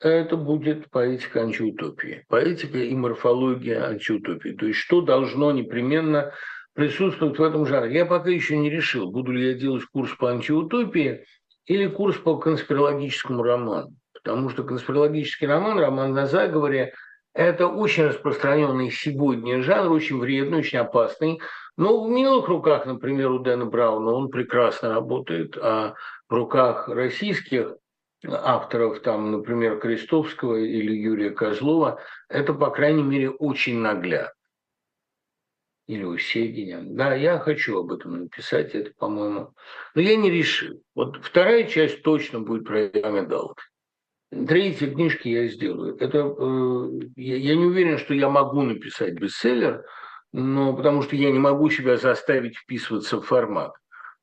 это будет поэтика антиутопии. Поэтика и морфология антиутопии. То есть что должно непременно присутствовать в этом жанре. Я пока еще не решил, буду ли я делать курс по антиутопии или курс по конспирологическому роману. Потому что конспирологический роман, роман на заговоре, это очень распространенный сегодня жанр, очень вредный, очень опасный. Но в милых руках, например, у Дэна Брауна он прекрасно работает, а в руках российских авторов, там, например, Крестовского или Юрия Козлова, это, по крайней мере, очень наглядно. Или у Сединя. Да, я хочу об этом написать, это, по-моему. Но я не решил. Вот вторая часть точно будет про Амедалт. Третья книжки я сделаю. Это, э, я, я не уверен, что я могу написать бестселлер, но потому что я не могу себя заставить вписываться в формат.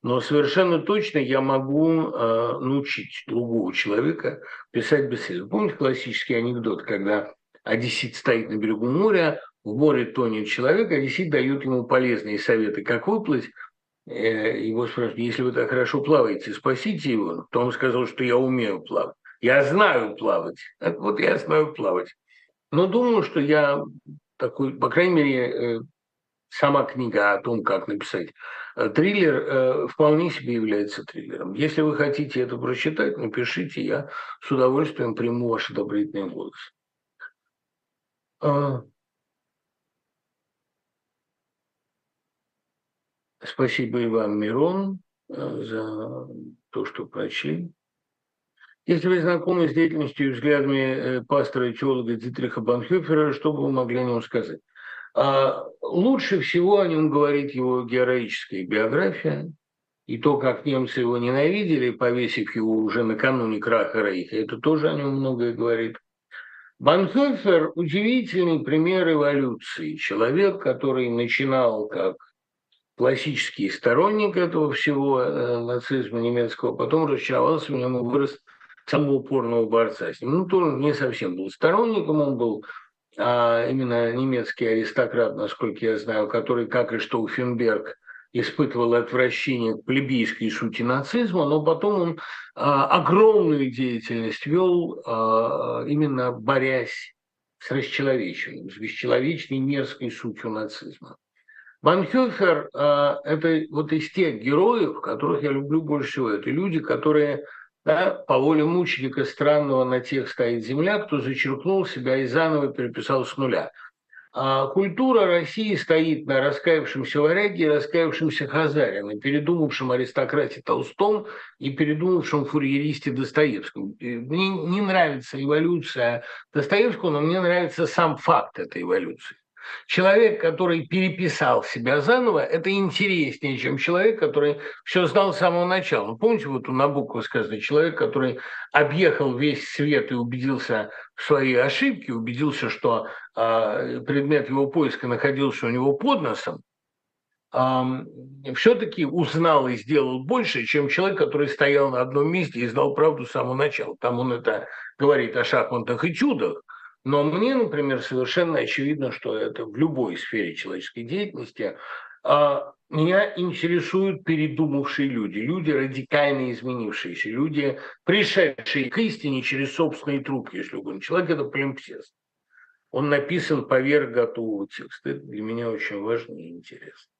Но совершенно точно я могу э, научить другого человека писать бестселлер. Помните классический анекдот, когда одессит стоит на берегу моря, в море тонет человек, одессит дает ему полезные советы, как выплыть. Э, его спрашивают, если вы так хорошо плаваете, спасите его. То он сказал, что я умею плавать. Я знаю плавать. Вот я знаю плавать. Но думаю, что я такой, по крайней мере, э, сама книга о том, как написать э, триллер, вполне себе является триллером. Если вы хотите это прочитать, напишите, я с удовольствием приму ваш одобрительный голос. Спасибо и вам, Мирон, э, за то, что прочли. Если вы знакомы с деятельностью и взглядами пастора и теолога Дитриха Банхёфера, что бы вы могли о нем сказать? А лучше всего о нем говорит его героическая биография и то, как немцы его ненавидели, повесив его уже накануне краха Рейха. Это тоже о нем многое говорит. Банхофер – удивительный пример эволюции. Человек, который начинал как классический сторонник этого всего э, нацизма немецкого, потом разочаровался в нем и вырос самого упорного борца с ним. Ну, тоже не совсем был сторонником, он был а именно немецкий аристократ, насколько я знаю, который, как и Штауфенберг, испытывал отвращение к плебейской сути нацизма, но потом он а, огромную деятельность вел, а, именно борясь с расчеловечением, с бесчеловечной мерзкой сутью нацизма. Банхёфер а, – это вот из тех героев, которых я люблю больше всего. Это люди, которые да, по воле мученика странного на тех стоит земля, кто зачеркнул себя и заново переписал с нуля. А культура России стоит на раскаявшемся варяге и раскаявшемся хазаре, на передумавшем аристократе Толстом и передумавшем фурьеристе Достоевском. Мне не нравится эволюция Достоевского, но мне нравится сам факт этой эволюции. Человек, который переписал себя заново, это интереснее, чем человек, который все знал с самого начала. Ну, помните, вот у Набокова сказано, человек, который объехал весь свет и убедился в своей ошибке, убедился, что э, предмет его поиска находился у него под носом, все-таки узнал и сделал больше, чем человек, который стоял на одном месте и знал правду с самого начала. Там он это говорит о шахматах и чудах. Но мне, например, совершенно очевидно, что это в любой сфере человеческой деятельности. А, меня интересуют передумавшие люди, люди радикально изменившиеся, люди, пришедшие к истине через собственный труд, если угодно. Человек – это полимпсест. Он написан поверх готового текста. Это для меня очень важно и интересно.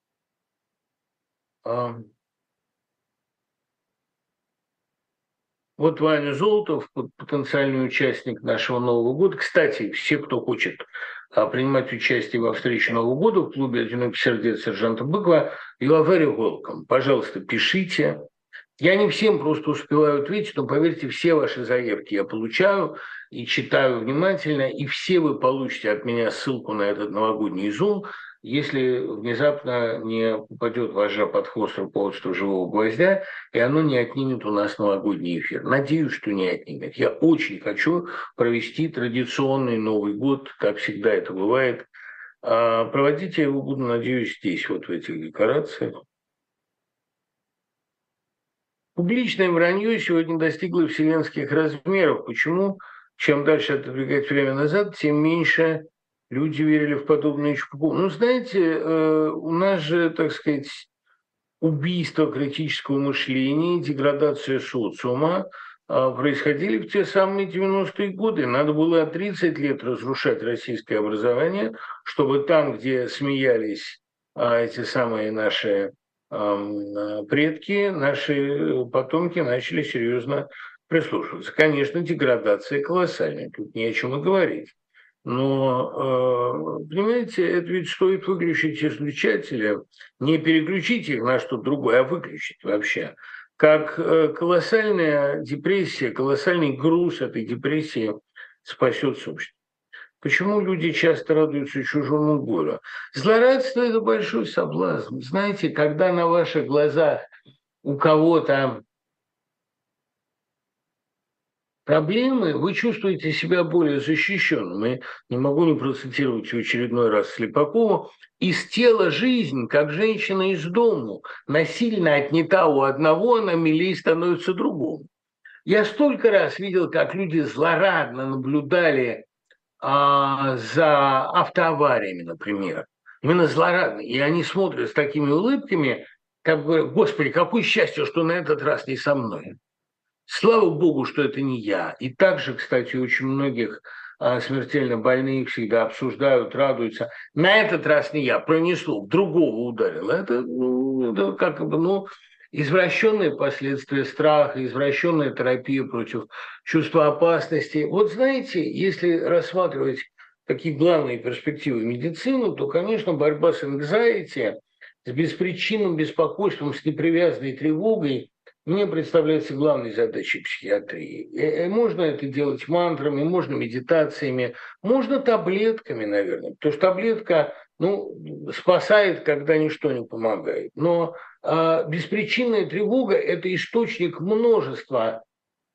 Вот Ваня Золотов, потенциальный участник нашего Нового года. Кстати, все, кто хочет а, принимать участие во встрече Нового года в клубе «Одинокий сердец» сержанта Быкова, you are very welcome. Пожалуйста, пишите. Я не всем просто успеваю ответить, но поверьте, все ваши заявки я получаю и читаю внимательно, и все вы получите от меня ссылку на этот новогодний зум – если внезапно не упадет вожжа под хвост руководства живого гвоздя, и оно не отнимет у нас новогодний эфир. Надеюсь, что не отнимет. Я очень хочу провести традиционный Новый год, как всегда это бывает. А проводить я его буду, надеюсь, здесь, вот в этих декорациях. Публичное вранье сегодня достигло вселенских размеров. Почему? Чем дальше отодвигать время назад, тем меньше люди верили в подобную чепуху. Ну, знаете, э, у нас же, так сказать, убийство критического мышления, деградация социума а, происходили в те самые 90-е годы. Надо было 30 лет разрушать российское образование, чтобы там, где смеялись а, эти самые наши предки, наши потомки начали серьезно прислушиваться. Конечно, деградация колоссальная, тут не о чем и говорить. Но, э, понимаете, это ведь стоит выключить излучатели, не переключить их на что-то другое, а выключить вообще. Как э, колоссальная депрессия, колоссальный груз этой депрессии спасет собственно. Почему люди часто радуются чужому горю? Злорадство – это большой соблазн. Знаете, когда на ваших глазах у кого-то проблемы, вы чувствуете себя более защищенным. И не могу не процитировать в очередной раз Слепакова. «Из тела жизнь, как женщина из дому, насильно отнята у одного, она милей становится другому». Я столько раз видел, как люди злорадно наблюдали а, за автоавариями, например. Именно злорадно. И они смотрят с такими улыбками, как бы, господи, какое счастье, что на этот раз не со мной. Слава богу, что это не я. И также, кстати, очень многих а, смертельно больных всегда обсуждают, радуются. На этот раз не я, пронесло, другого ударил. Это, ну, это как бы, ну, извращенные последствия страха, извращенная терапия против чувства опасности. Вот знаете, если рассматривать такие главные перспективы медицины, то, конечно, борьба с anxiety, с беспричинным беспокойством, с непривязанной тревогой мне представляется главной задачей психиатрии. Э, э, можно это делать мантрами, можно медитациями, можно таблетками, наверное. Потому что таблетка ну, спасает, когда ничто не помогает. Но э, беспричинная тревога – это источник множества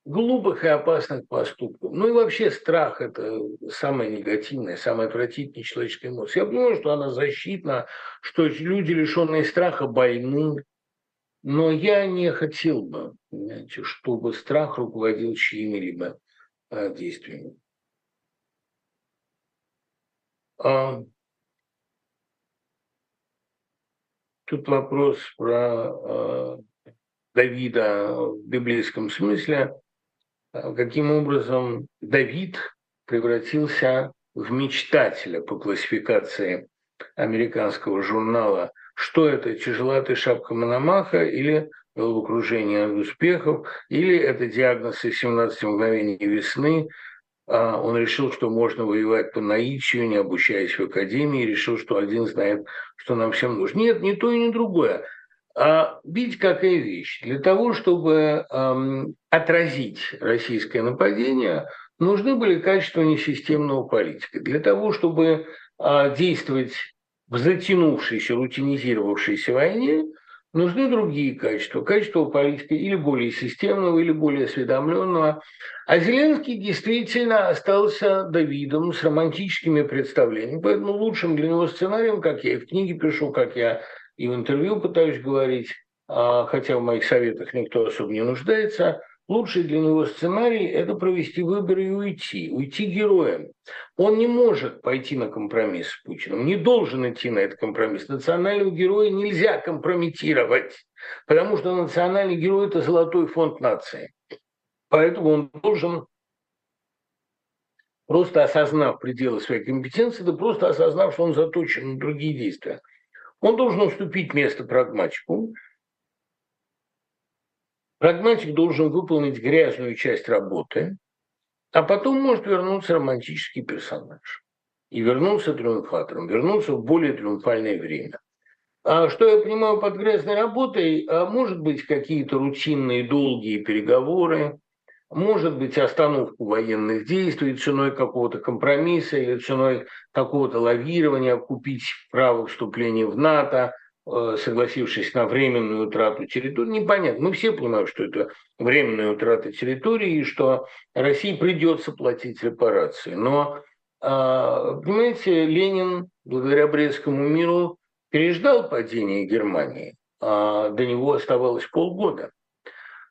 глупых и опасных поступков. Ну и вообще страх – это самая негативная, самая отвратительная человеческая эмоция. Я понимаю, что она защитна, что люди, лишенные страха, больны, но я не хотел бы, понимаете, чтобы страх руководил чьими-либо а, действиями. А, тут вопрос про а, Давида в библейском смысле. А, каким образом Давид превратился в мечтателя по классификации американского журнала что это, тяжелатая шапка Мономаха или головокружение от успехов, или это диагноз из 17 мгновений весны, а он решил, что можно воевать по наитию, не обучаясь в академии, решил, что один знает, что нам всем нужно. Нет, ни то и ни другое. А бить какая вещь? Для того, чтобы эм, отразить российское нападение, нужны были качества несистемного политика. Для того, чтобы а, действовать в затянувшейся, рутинизировавшейся войне, нужны другие качества. Качество политики или более системного, или более осведомленного. А Зеленский действительно остался Давидом с романтическими представлениями. Поэтому лучшим для него сценарием, как я и в книге пишу, как я и в интервью пытаюсь говорить, а, хотя в моих советах никто особо не нуждается, лучший для него сценарий – это провести выборы и уйти, уйти героем. Он не может пойти на компромисс с Путиным, не должен идти на этот компромисс. Национального героя нельзя компрометировать, потому что национальный герой – это золотой фонд нации. Поэтому он должен, просто осознав пределы своей компетенции, да просто осознав, что он заточен на другие действия, он должен уступить место прагматику, Прагматик должен выполнить грязную часть работы, а потом может вернуться романтический персонаж. И вернуться триумфатором, вернуться в более триумфальное время. А что я понимаю под грязной работой? А может быть, какие-то рутинные долгие переговоры, может быть, остановку военных действий ценой какого-то компромисса или ценой какого-то лавирования, купить право вступления в НАТО – согласившись на временную утрату территории, непонятно. Мы все понимаем, что это временная утрата территории и что России придется платить репарации. Но, а, понимаете, Ленин, благодаря Брестскому миру, переждал падение Германии. А до него оставалось полгода.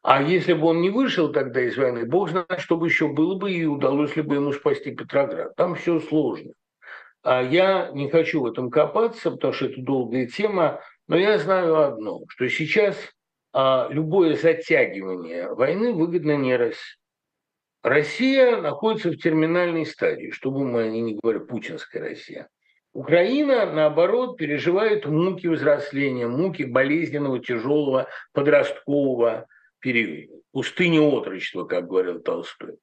А если бы он не вышел тогда из войны, бог знает, что бы еще было бы и удалось ли бы ему спасти Петроград. Там все сложно. А я не хочу в этом копаться, потому что это долгая тема, но я знаю одно, что сейчас а, любое затягивание войны выгодно не России. Россия находится в терминальной стадии, чтобы мы не говорили путинская Россия. Украина, наоборот, переживает муки взросления, муки болезненного, тяжелого подросткового периода, пустыни отрочества, как говорил Толстой.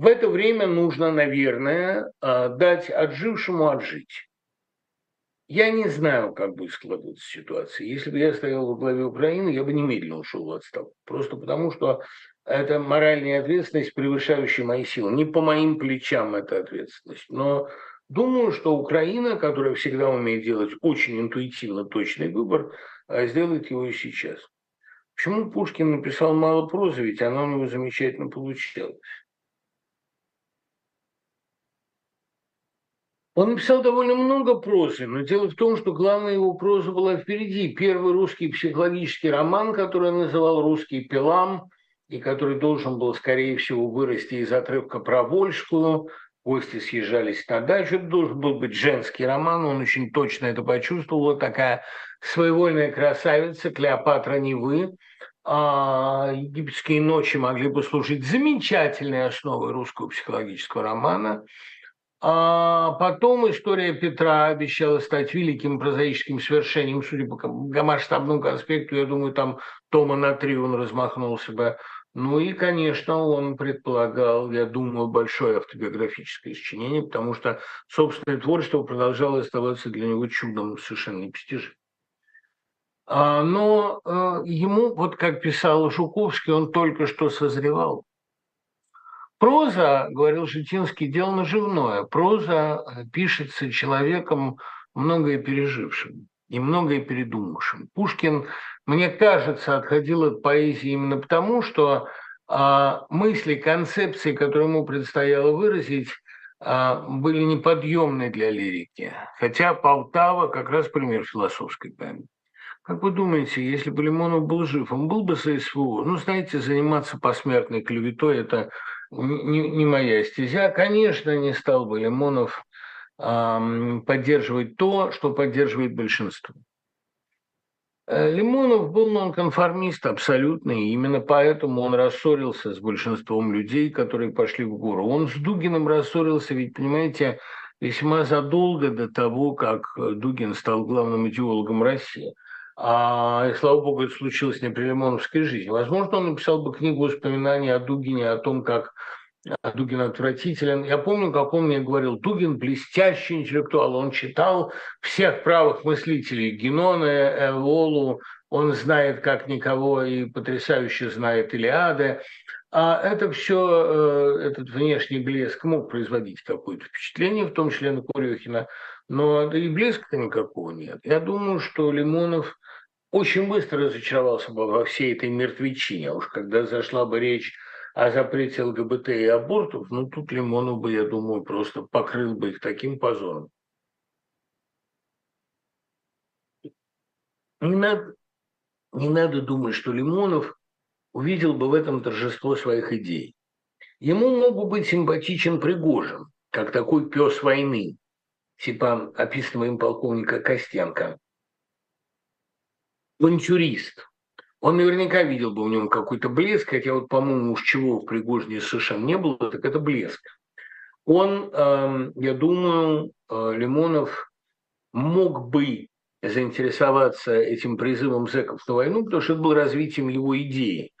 В это время нужно, наверное, а, дать отжившему отжить. Я не знаю, как будет складываться ситуация. Если бы я стоял во главе Украины, я бы немедленно ушел в отставку. Просто потому, что это моральная ответственность, превышающая мои силы. Не по моим плечам эта ответственность. Но думаю, что Украина, которая всегда умеет делать очень интуитивно точный выбор, а, сделает его и сейчас. Почему Пушкин написал мало прозы, ведь она у него замечательно получалась. Он написал довольно много прозы, но дело в том, что главная его проза была впереди. Первый русский психологический роман, который он называл «Русский пилам», и который должен был, скорее всего, вырасти из отрывка про Вольскую. Гости съезжались на дачу. Это должен был быть женский роман, он очень точно это почувствовал. Вот такая своевольная красавица Клеопатра Невы. А египетские ночи могли бы служить замечательной основой русского психологического романа. А потом история Петра обещала стать великим прозаическим свершением, судя по масштабному конспекту, я думаю, там тома на три он размахнулся бы. Ну и, конечно, он предполагал, я думаю, большое автобиографическое сочинение, потому что собственное творчество продолжало оставаться для него чудом совершенно непостижимым. А, но э, ему, вот как писал Жуковский, он только что созревал. Проза, говорил Житинский, дело наживное. Проза э, пишется человеком, многое пережившим и многое передумавшим. Пушкин, мне кажется, отходил от поэзии именно потому, что а, мысли, концепции, которые ему предстояло выразить, а, были неподъемны для лирики. Хотя Полтава как раз пример философской памяти. Как вы думаете, если бы Лимонов был жив, он был бы ССВО? Ну, знаете, заниматься посмертной клеветой – это не, не моя стезя. Конечно, не стал бы Лимонов э, поддерживать то, что поддерживает большинство. Э, Лимонов был нонконформист абсолютно, и именно поэтому он рассорился с большинством людей, которые пошли в гору. Он с Дугиным рассорился, ведь, понимаете, весьма задолго до того, как Дугин стал главным идеологом России – а, и слава богу, это случилось не при Лимоновской жизни. Возможно, он написал бы книгу воспоминаний о Дугине, о том, как а, Дугин отвратителен. Я помню, как он мне говорил, Дугин блестящий интеллектуал, он читал всех правых мыслителей, Генона, Эволу, он знает как никого и потрясающе знает Илиады. А это все, э, этот внешний блеск мог производить какое-то впечатление, в том числе на Курехина. но и блеска-то никакого нет. Я думаю, что Лимонов очень быстро разочаровался бы во всей этой мертвечине. Уж когда зашла бы речь о запрете ЛГБТ и абортов, ну тут Лимонов бы, я думаю, просто покрыл бы их таким позором. Не надо, не надо думать, что Лимонов увидел бы в этом торжество своих идей. Ему мог бы быть симпатичен Пригожин, как такой пес войны, типа описанного им полковника Костенко. Авантюрист. Он наверняка видел бы в нем какой-то блеск, хотя вот, по-моему, уж чего в Пригожине совершенно не было, так это блеск. Он, э, я думаю, э, Лимонов мог бы заинтересоваться этим призывом зэков на войну, потому что это было развитием его идеи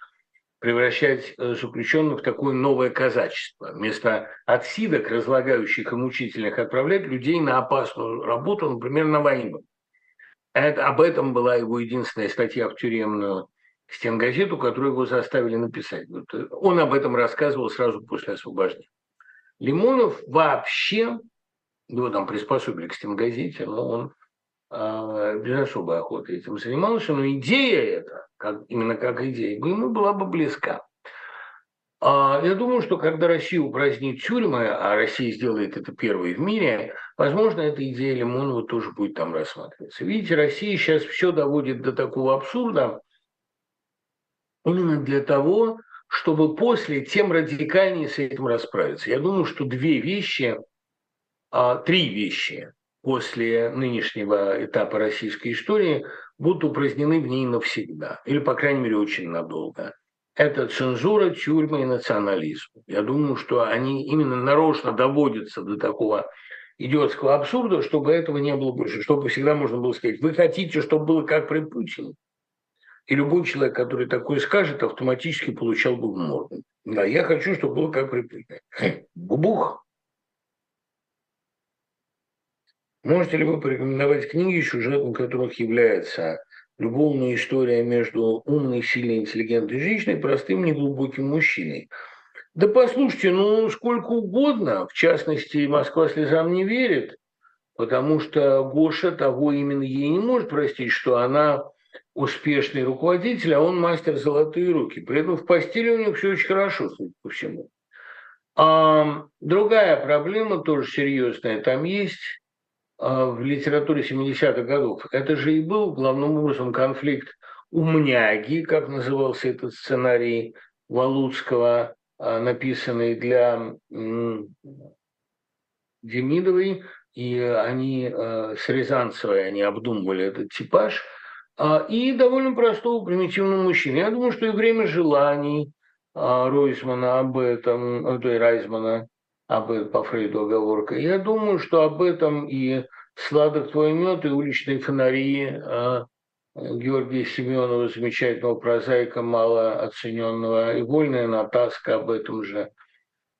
превращать э, заключенных в такое новое казачество. Вместо отсидок, разлагающих и мучительных, отправлять людей на опасную работу, например, на войну. Это, об этом была его единственная статья в тюремную стенгазету, которую его заставили написать. Э, он об этом рассказывал сразу после освобождения. Лимонов вообще, его там приспособили к стенгазете, но он э, без особой охоты этим занимался, но идея эта, как, именно как идея, ему была бы близка. А, я думаю, что когда Россия упразднит тюрьмы, а Россия сделает это первой в мире, возможно, эта идея Лимонова тоже будет там рассматриваться. Видите, Россия сейчас все доводит до такого абсурда именно для того, чтобы после тем радикальнее с этим расправиться. Я думаю, что две вещи, а, три вещи после нынешнего этапа российской истории будут упразднены в ней навсегда, или, по крайней мере, очень надолго. Это цензура, тюрьмы и национализм. Я думаю, что они именно нарочно доводятся до такого идиотского абсурда, чтобы этого не было больше, чтобы всегда можно было сказать, вы хотите, чтобы было как при Путине? И любой человек, который такое скажет, автоматически получал бы морду. Да, я хочу, чтобы было как при Путине. Бубух. Можете ли вы порекомендовать книги, сюжетом которых является любовная история между умной, сильной, интеллигентной женщиной и простым, неглубоким мужчиной? Да послушайте, ну сколько угодно, в частности, Москва слезам не верит, потому что Гоша того именно ей не может простить, что она успешный руководитель, а он мастер золотые руки. При этом в постели у них все очень хорошо, судя по всему. А другая проблема, тоже серьезная, там есть в литературе 70-х годов. Это же и был главным образом конфликт умняги, как назывался этот сценарий Валуцкого, а, написанный для Демидовой, и они а, с Рязанцевой, они обдумывали этот типаж, и довольно простого примитивного мужчины. Я думаю, что и время желаний Ройсмана об этом, то Райзмана, об по Фрейду оговорка. Я думаю, что об этом и «Сладок твой мед» и «Уличные фонари» а, Георгия Семенова, замечательного прозаика, мало оцененного, и «Вольная Натаска» об этом же.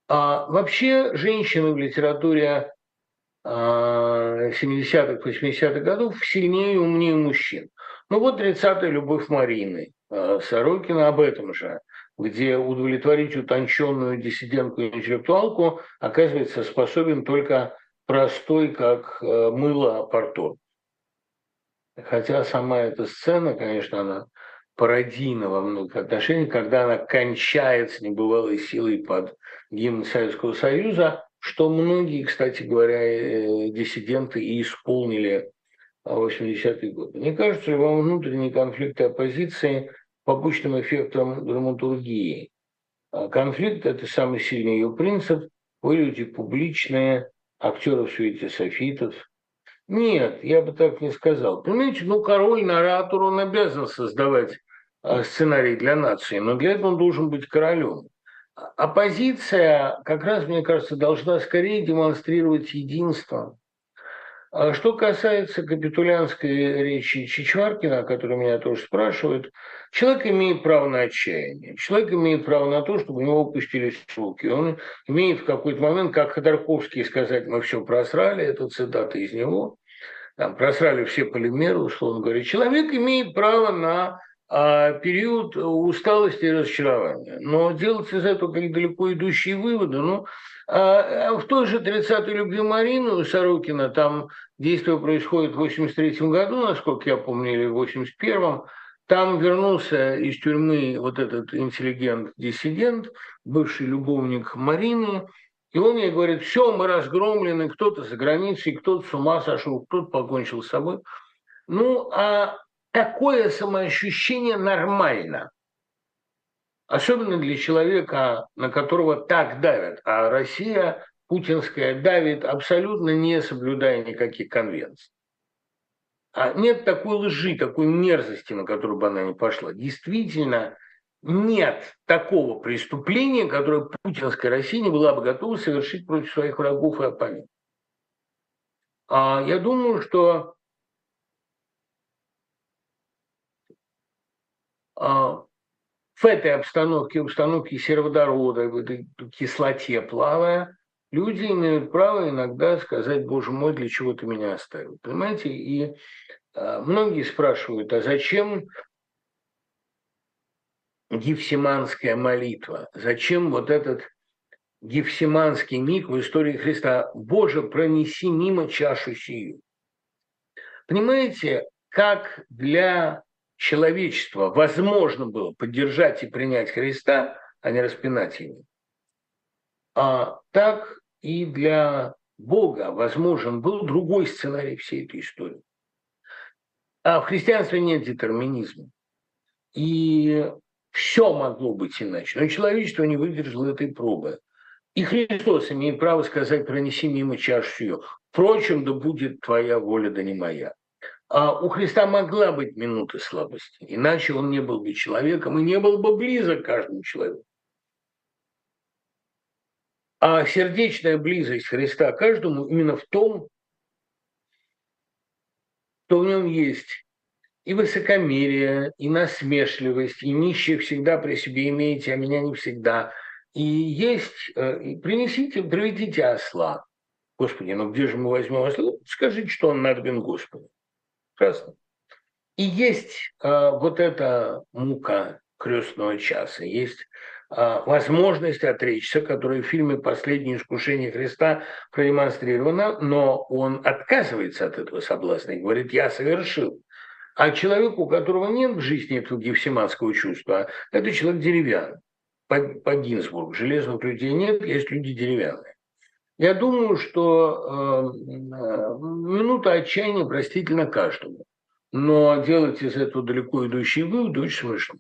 А вообще женщины в литературе 70-х, а, 80-х годов сильнее и умнее мужчин. Ну вот 30-я «Любовь Марины» а, Сорокина об этом же где удовлетворить утонченную диссидентку интеллектуалку оказывается способен только простой, как э, мыло Портон. Хотя сама эта сцена, конечно, она пародийна во многих отношениях, когда она кончается небывалой силой под гимн Советского Союза, что многие, кстати говоря, э, диссиденты и исполнили в 80-е годы. Мне кажется, во внутренние конфликты оппозиции побочным эффектом драматургии. А конфликт – это самый сильный ее принцип. Вы люди публичные, актеры в свете софитов. Нет, я бы так не сказал. Понимаете, ну, король, наратор, он обязан создавать а, сценарий для нации, но для этого он должен быть королем. Оппозиция, как раз, мне кажется, должна скорее демонстрировать единство, а что касается капитулянской речи Чичваркина, о которой меня тоже спрашивают, человек имеет право на отчаяние. Человек имеет право на то, чтобы у него опустились руки. Он имеет в какой-то момент, как Ходорковский сказать, мы все просрали, это цитата из него, там, просрали все полимеры, условно говоря. Человек имеет право на а период усталости и разочарования. Но делать из этого как далеко идущие выводы, ну, а, а в той же 30-й любви Марины у Сорокина там действие происходит в 83 году, насколько я помню, или в 81-м, там вернулся из тюрьмы вот этот интеллигент-диссидент, бывший любовник Марины, и он ей говорит, все, мы разгромлены, кто-то за границей, кто-то с ума сошел, кто-то покончил с собой. Ну, а такое самоощущение нормально. Особенно для человека, на которого так давят. А Россия путинская давит, абсолютно не соблюдая никаких конвенций. А нет такой лжи, такой мерзости, на которую бы она не пошла. Действительно, нет такого преступления, которое путинская Россия не была бы готова совершить против своих врагов и оппонентов. А я думаю, что а, в этой обстановке, обстановке сероводорода, в этой кислоте плавая, люди имеют право иногда сказать, боже мой, для чего ты меня оставил. Понимаете? И э, многие спрашивают, а зачем Гефсиманская молитва? Зачем вот этот Гефсиманский миг в истории Христа? Боже, пронеси мимо чашу сию. Понимаете, как для человечества возможно было поддержать и принять Христа, а не распинать его, а так и для Бога возможен был другой сценарий всей этой истории. А в христианстве нет детерминизма. И все могло быть иначе. Но человечество не выдержало этой пробы. И Христос имеет право сказать, пронеси мимо чашу ее. Впрочем, да будет твоя воля, да не моя. А у Христа могла быть минута слабости, иначе он не был бы человеком и не был бы близок каждому человеку. А сердечная близость Христа каждому именно в том, что в нем есть и высокомерие, и насмешливость, и нищие всегда при себе имеете, а меня не всегда. И есть, э, принесите, приведите осла. Господи, ну где же мы возьмем осла? Скажите, что он надобен Господу. Прекрасно. И есть э, вот эта мука крестного часа, есть возможность отречься, которая в фильме «Последнее искушение Христа» продемонстрирована, но он отказывается от этого соблазна и говорит «я совершил». А человек, у которого нет в жизни этого гефсиманского чувства, это человек деревянный. По, по Гинзбургу железных людей нет, есть люди деревянные. Я думаю, что э, минута отчаяния простительна каждому. Но делать из этого далеко идущие выводы очень смешно.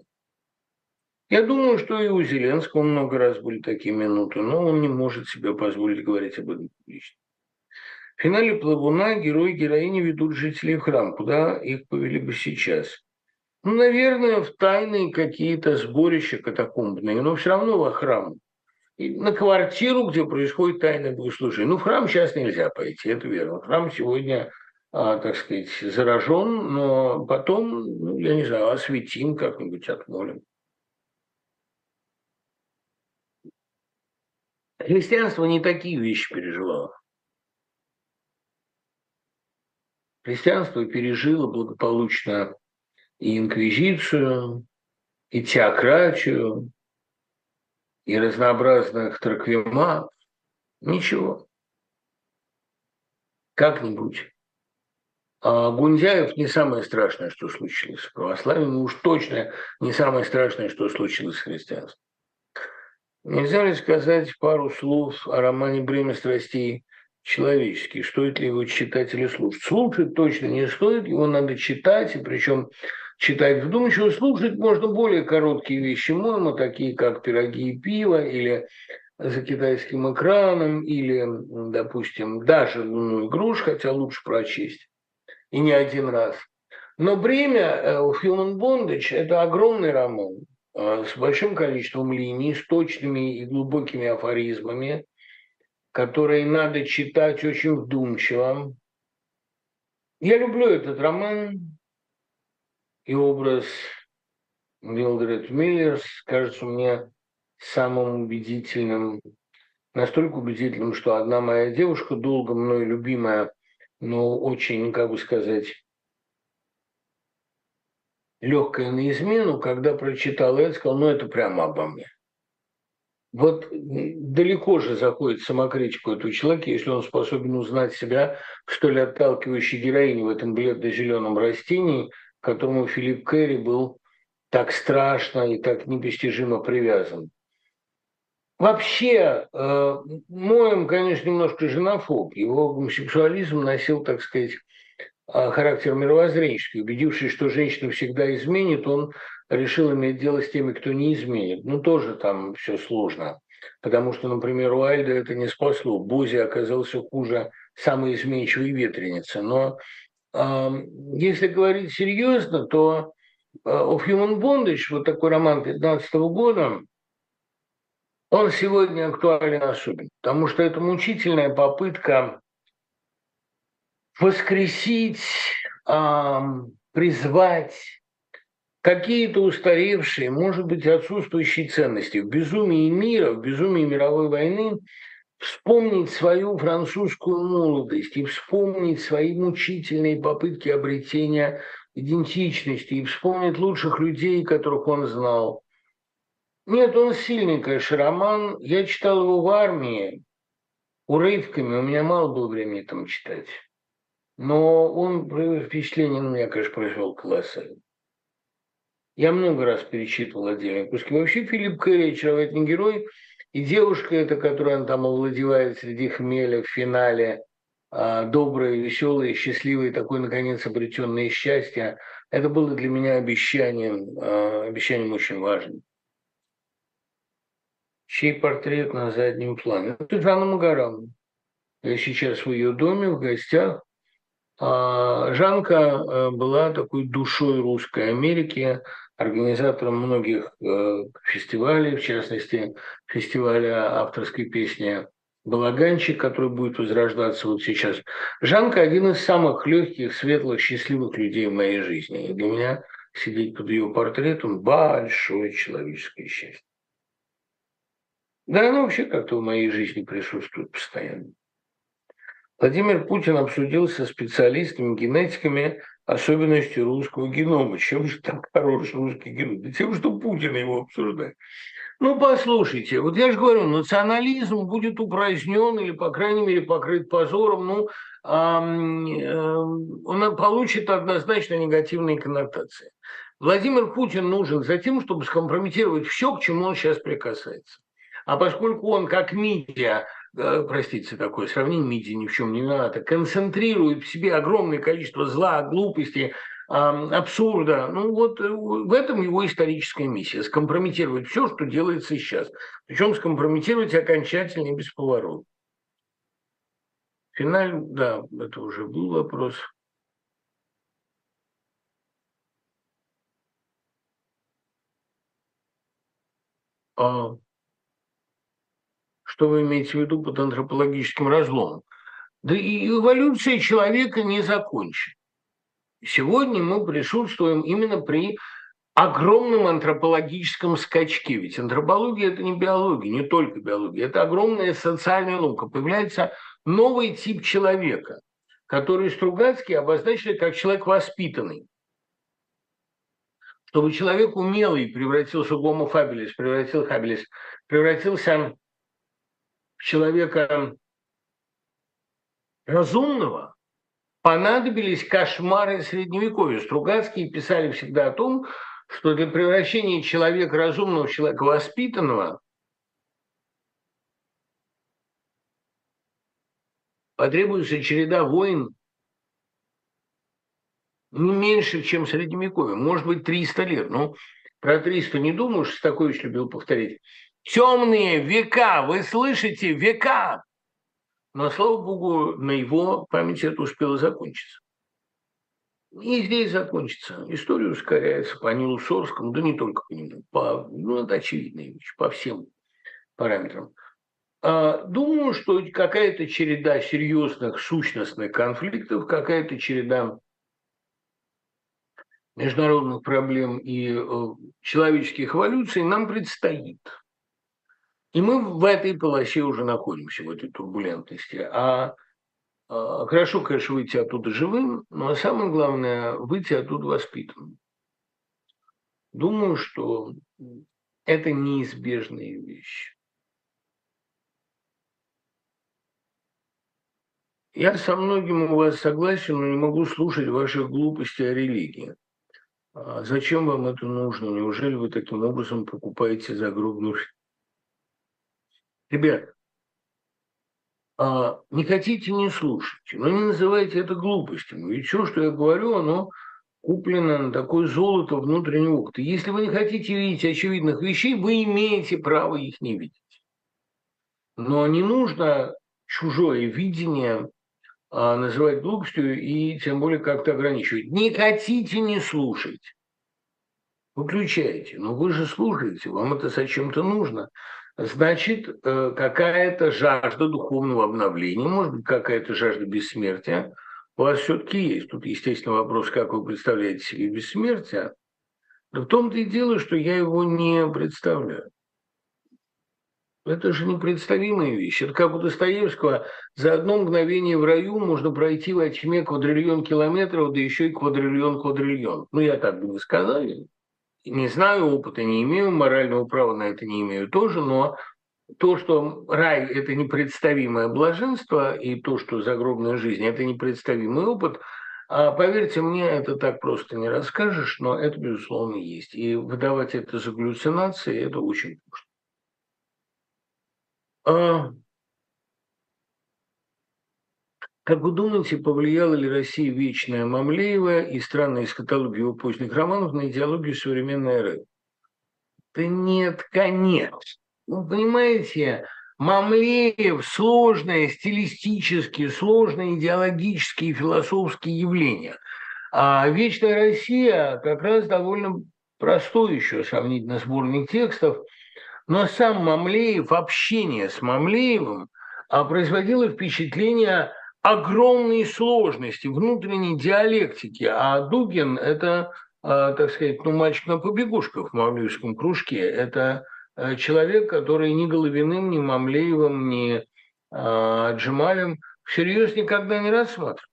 Я думаю, что и у Зеленского много раз были такие минуты, но он не может себе позволить говорить об этом публично. В финале «Плавуна» герои героини ведут жителей в храм. Куда их повели бы сейчас? Ну, наверное, в тайные какие-то сборища катакомбные, но все равно во храм. И на квартиру, где происходит тайное богослужение. Ну, в храм сейчас нельзя пойти, это верно. Храм сегодня, а, так сказать, заражен, но потом, ну, я не знаю, осветим как-нибудь, отмолим. Христианство не такие вещи переживало. Христианство пережило благополучно и инквизицию, и теократию, и разнообразных траквимат. Ничего. Как-нибудь. А Гундяев не самое страшное, что случилось с православием, уж точно не самое страшное, что случилось с христианством. Нельзя ли сказать пару слов о романе «Бремя страстей» человеческих? Стоит ли его читать или слушать? Слушать точно не стоит, его надо читать, и причем читать вдумчиво. Слушать можно более короткие вещи, моему, такие как «Пироги и пиво» или «За китайским экраном» или, допустим, даже «Лунную груш», хотя лучше прочесть, и не один раз. Но «Бремя» у Human Bondage – это огромный роман, Э, с большим количеством линий, с точными и глубокими афоризмами, которые надо читать очень вдумчиво. Я люблю этот роман и образ Милдред Миллерс кажется мне самым убедительным, настолько убедительным, что одна моя девушка, долго мной любимая, но очень, как бы сказать, легкое на измену, когда прочитал это, сказал, ну это прямо обо мне. Вот далеко же заходит самокритику этого человека, если он способен узнать себя в столь отталкивающей героине в этом бледно-зеленом растении, к которому Филипп Керри был так страшно и так непостижимо привязан. Вообще, э, Моем, конечно, немножко женофоб. Его гомосексуализм носил, так сказать, характер мировоззренческий. Убедившись, что женщина всегда изменит, он решил иметь дело с теми, кто не изменит. Ну, тоже там все сложно. Потому что, например, у Альда это не спасло. Бози оказался хуже самой изменчивой ветреницы. Но э, если говорить серьезно, то э, «Of Human Bondage», вот такой роман 15 года, он сегодня актуален особенно, потому что это мучительная попытка воскресить, э, призвать какие-то устаревшие, может быть, отсутствующие ценности. В безумии мира, в безумии мировой войны вспомнить свою французскую молодость и вспомнить свои мучительные попытки обретения идентичности и вспомнить лучших людей, которых он знал. Нет, он сильный, конечно, роман. Я читал его в армии урывками, у меня мало было времени там читать. Но он впечатление на меня, конечно, произвел колоссальное. Я много раз перечитывал отдельные куски. Вообще Филипп Кэрри очаровательный герой. И девушка эта, которая он там овладевает среди хмеля в финале, а, добрая, веселая, счастливая, такой, наконец, обретенное счастье, это было для меня обещанием, а, обещанием очень важным. Чей портрет на заднем плане? Это Жанна Магаравна. Я сейчас в ее доме, в гостях. А, Жанка э, была такой душой русской Америки, организатором многих э, фестивалей, в частности, фестиваля авторской песни «Балаганчик», который будет возрождаться вот сейчас. Жанка – один из самых легких, светлых, счастливых людей в моей жизни. И для меня сидеть под ее портретом – большое человеческое счастье. Да, оно вообще как-то в моей жизни присутствует постоянно. Владимир Путин обсудил со специалистами, генетиками особенности русского генома. Чем же так хорош русский геном? Да тем, что Путин его обсуждает. Ну, послушайте, вот я же говорю, национализм будет упразднен или, по крайней мере, покрыт позором, ну, э, он получит однозначно негативные коннотации. Владимир Путин нужен за тем, чтобы скомпрометировать все, к чему он сейчас прикасается. А поскольку он, как медиа, простите, такое сравнение, МИДИ ни в чем не виновата, концентрирует в себе огромное количество зла, глупости, абсурда. Ну вот э, в этом его историческая миссия – скомпрометировать все, что делается сейчас. Причем скомпрометировать окончательно и без поворота. Финально, да, это уже был вопрос. А, что вы имеете в виду под антропологическим разломом? Да и эволюция человека не закончена. Сегодня мы присутствуем именно при огромном антропологическом скачке. Ведь антропология – это не биология, не только биология. Это огромная социальная наука. Появляется новый тип человека, который Стругацкий обозначили как человек воспитанный. Чтобы человек умелый превратился в гомо фабилис, превратил хабилис, превратился человека разумного, понадобились кошмары Средневековья. Стругацкие писали всегда о том, что для превращения человека разумного в человека воспитанного потребуется череда войн не меньше, чем Средневековье. Может быть, 300 лет. Ну, про 300 не думаю, что такое еще любил повторить. Темные века, вы слышите, века. Но, слава богу, на его памяти это успело закончиться. И здесь закончится. История ускоряется по Нилу Сорскому, да не только по нему, по, ну, это очевидная вещь, по всем параметрам. А, думаю, что какая-то череда серьезных сущностных конфликтов, какая-то череда международных проблем и э, человеческих эволюций нам предстоит. И мы в этой полосе уже находимся, в этой турбулентности. А, а хорошо, конечно, выйти оттуда живым, но самое главное – выйти оттуда воспитанным. думаю, что это неизбежные вещи. Я со многим у вас согласен, но не могу слушать ваши глупости о религии. А зачем вам это нужно? Неужели вы таким образом покупаете загробную Ребят, а, не хотите, не слушайте, но не называйте это глупостью. Ведь все, что я говорю, оно куплено на такое золото внутреннего опыта. Если вы не хотите видеть очевидных вещей, вы имеете право их не видеть. Но не нужно чужое видение а, называть глупостью и тем более как-то ограничивать. Не хотите, не слушать. Выключайте. Но вы же слушаете, вам это зачем-то нужно. Значит, э, какая-то жажда духовного обновления, может быть, какая-то жажда бессмертия у вас все-таки есть. Тут, естественно, вопрос, как вы представляете себе бессмертие. Но в том-то и дело, что я его не представляю. Это же непредставимая вещь. Это как у Достоевского. За одно мгновение в раю можно пройти во тьме квадриллион километров, да еще и квадриллион квадриллион. Ну, я так бы не сказал. Не знаю, опыта не имею, морального права на это не имею тоже, но то, что рай – это непредставимое блаженство, и то, что загробная жизнь – это непредставимый опыт, а поверьте мне, это так просто не расскажешь, но это, безусловно, есть. И выдавать это за галлюцинации – это очень просто. Как вы думаете, повлияла ли Россия вечная Мамлеева и странная эскатология его поздних романов на идеологию современной эры? Да нет, конечно. Вы понимаете, Мамлеев – сложное стилистически, сложное идеологические и философские явления. А «Вечная Россия» как раз довольно простой еще сравнительно сборник текстов – но сам Мамлеев, общение с Мамлеевым а, производило впечатление огромной сложности, внутренней диалектики. А Дугин – это, а, так сказать, ну, мальчик на побегушках в Мамлеевском кружке. Это а, человек, который ни Головиным, ни Мамлеевым, ни Джемалем всерьез никогда не рассматривался.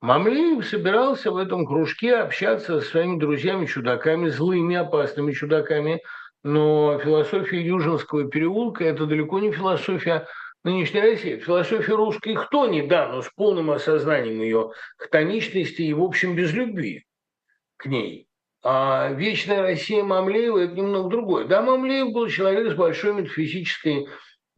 Мамлеев собирался в этом кружке общаться со своими друзьями-чудаками, злыми, опасными чудаками – но философия Южинского переулка – это далеко не философия нынешней России. Философия русской хтони, да, но с полным осознанием ее хтоничности и, в общем, без любви к ней. А вечная Россия Мамлеева – это немного другое. Да, Мамлеев был человек с большой метафизической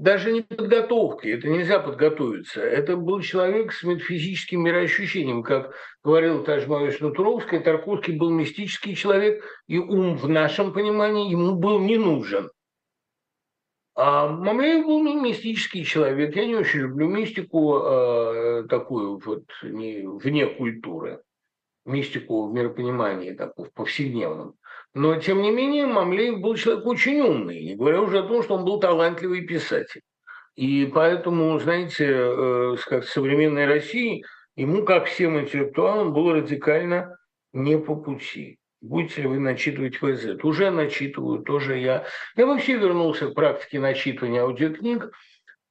даже не подготовкой, это нельзя подготовиться. Это был человек с метафизическим мироощущением, как говорил та же Мария Натуровская, Тарковский был мистический человек, и ум в нашем понимании ему был не нужен. А Мамлеев был мистический человек. Я не очень люблю мистику э, такую вот не, вне культуры, мистику в миропонимании, такую, в повседневном. Но, тем не менее, Мамлеев был человек очень умный, не говоря уже о том, что он был талантливый писатель. И поэтому, знаете, э, как современной России, ему, как всем интеллектуалам, было радикально не по пути. Будете ли вы начитывать ФЗ? Уже начитываю, тоже я. Я вообще вернулся к практике начитывания аудиокниг,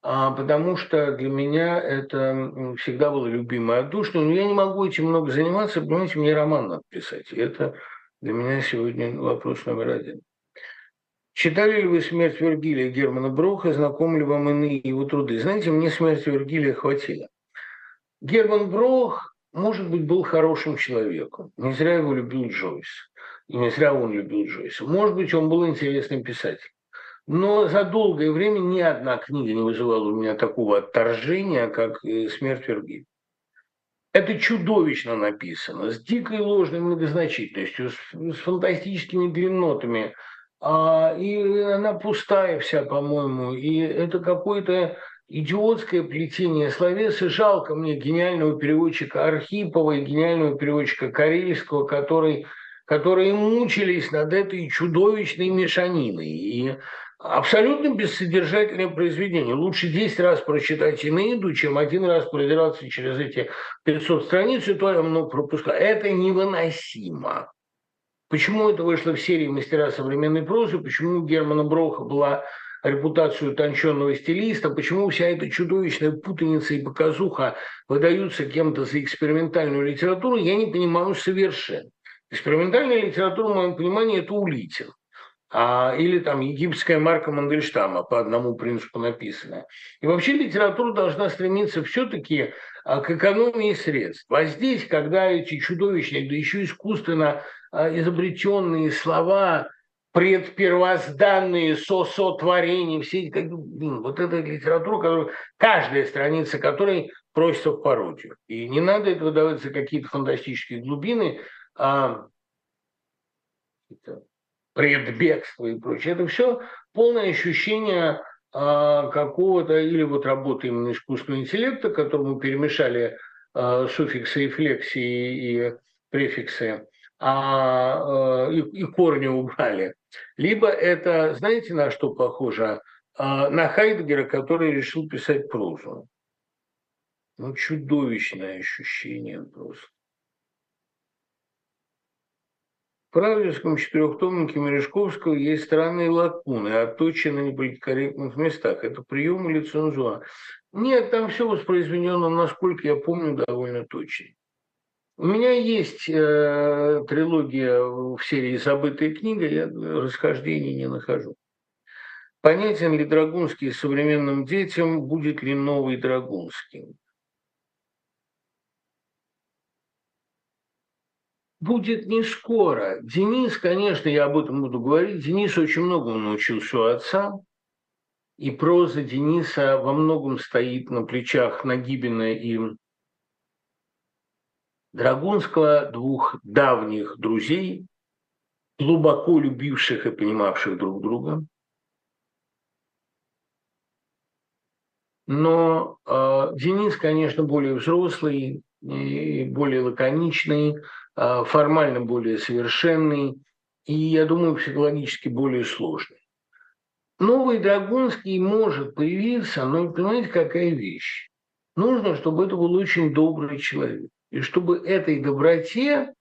а, потому что для меня это всегда было любимое отдушно. Но я не могу этим много заниматься, понимаете, мне роман надо писать. И это для меня сегодня вопрос номер один. Читали ли вы «Смерть Вергилия» Германа Броха, знакомы ли вам иные его труды? Знаете, мне «Смерть Вергилия» хватило. Герман Брох, может быть, был хорошим человеком. Не зря его любил Джойс. И не зря он любил Джойса. Может быть, он был интересным писателем. Но за долгое время ни одна книга не вызывала у меня такого отторжения, как э, «Смерть Вергилия». Это чудовищно написано, с дикой ложной многозначительностью, с, с фантастическими длиннотами. А, и она пустая вся, по-моему. И это какое-то идиотское плетение словес. И жалко мне гениального переводчика Архипова и гениального переводчика Карельского, который, которые мучились над этой чудовищной мешаниной. И абсолютно бессодержательное произведение. Лучше 10 раз прочитать Инеиду, чем один раз продираться через эти 500 страниц, и то я много пропускаю. Это невыносимо. Почему это вышло в серии «Мастера современной прозы», почему у Германа Броха была репутация утонченного стилиста, почему вся эта чудовищная путаница и показуха выдаются кем-то за экспериментальную литературу, я не понимаю совершенно. Экспериментальная литература, в моем понимании, это Улитин. А, или там египетская марка Мандельштама по одному принципу написанная. И вообще литература должна стремиться все-таки а, к экономии средств. А здесь, когда эти чудовищные, да еще искусственно а, изобретенные слова, предпервозданные со-сотворения, все эти, как, блин, вот эта литература, которую, каждая страница которой просится в пародию. И не надо этого давать за какие-то фантастические глубины, а предбегство и прочее. Это все полное ощущение а, какого-то или вот работы именно искусственного интеллекта, которому перемешали а, суффиксы и флексии и префиксы, а, а, и, и корни убрали. Либо это, знаете, на что похоже? А, на Хайдгера, который решил писать прозу. Ну, чудовищное ощущение просто. В правильском четырехтомнике Мережковского есть странные лакуны, отточены на неполиткорректных местах. Это прием или цензура? Нет, там все воспроизведено, насколько я помню, довольно точно. У меня есть э, трилогия в серии «Забытая книга», я расхождений не нахожу. Понятен ли Драгунский современным детям, будет ли новый Драгунский? будет не скоро. Денис, конечно, я об этом буду говорить, Денис очень многому научился у отца, и проза Дениса во многом стоит на плечах Нагибина и Драгунского, двух давних друзей, глубоко любивших и понимавших друг друга. Но э, Денис, конечно, более взрослый и более лаконичный, а, формально более совершенный и, я думаю, психологически более сложный. Новый Драгунский может появиться, но понимаете, какая вещь? Нужно, чтобы это был очень добрый человек. И чтобы этой доброте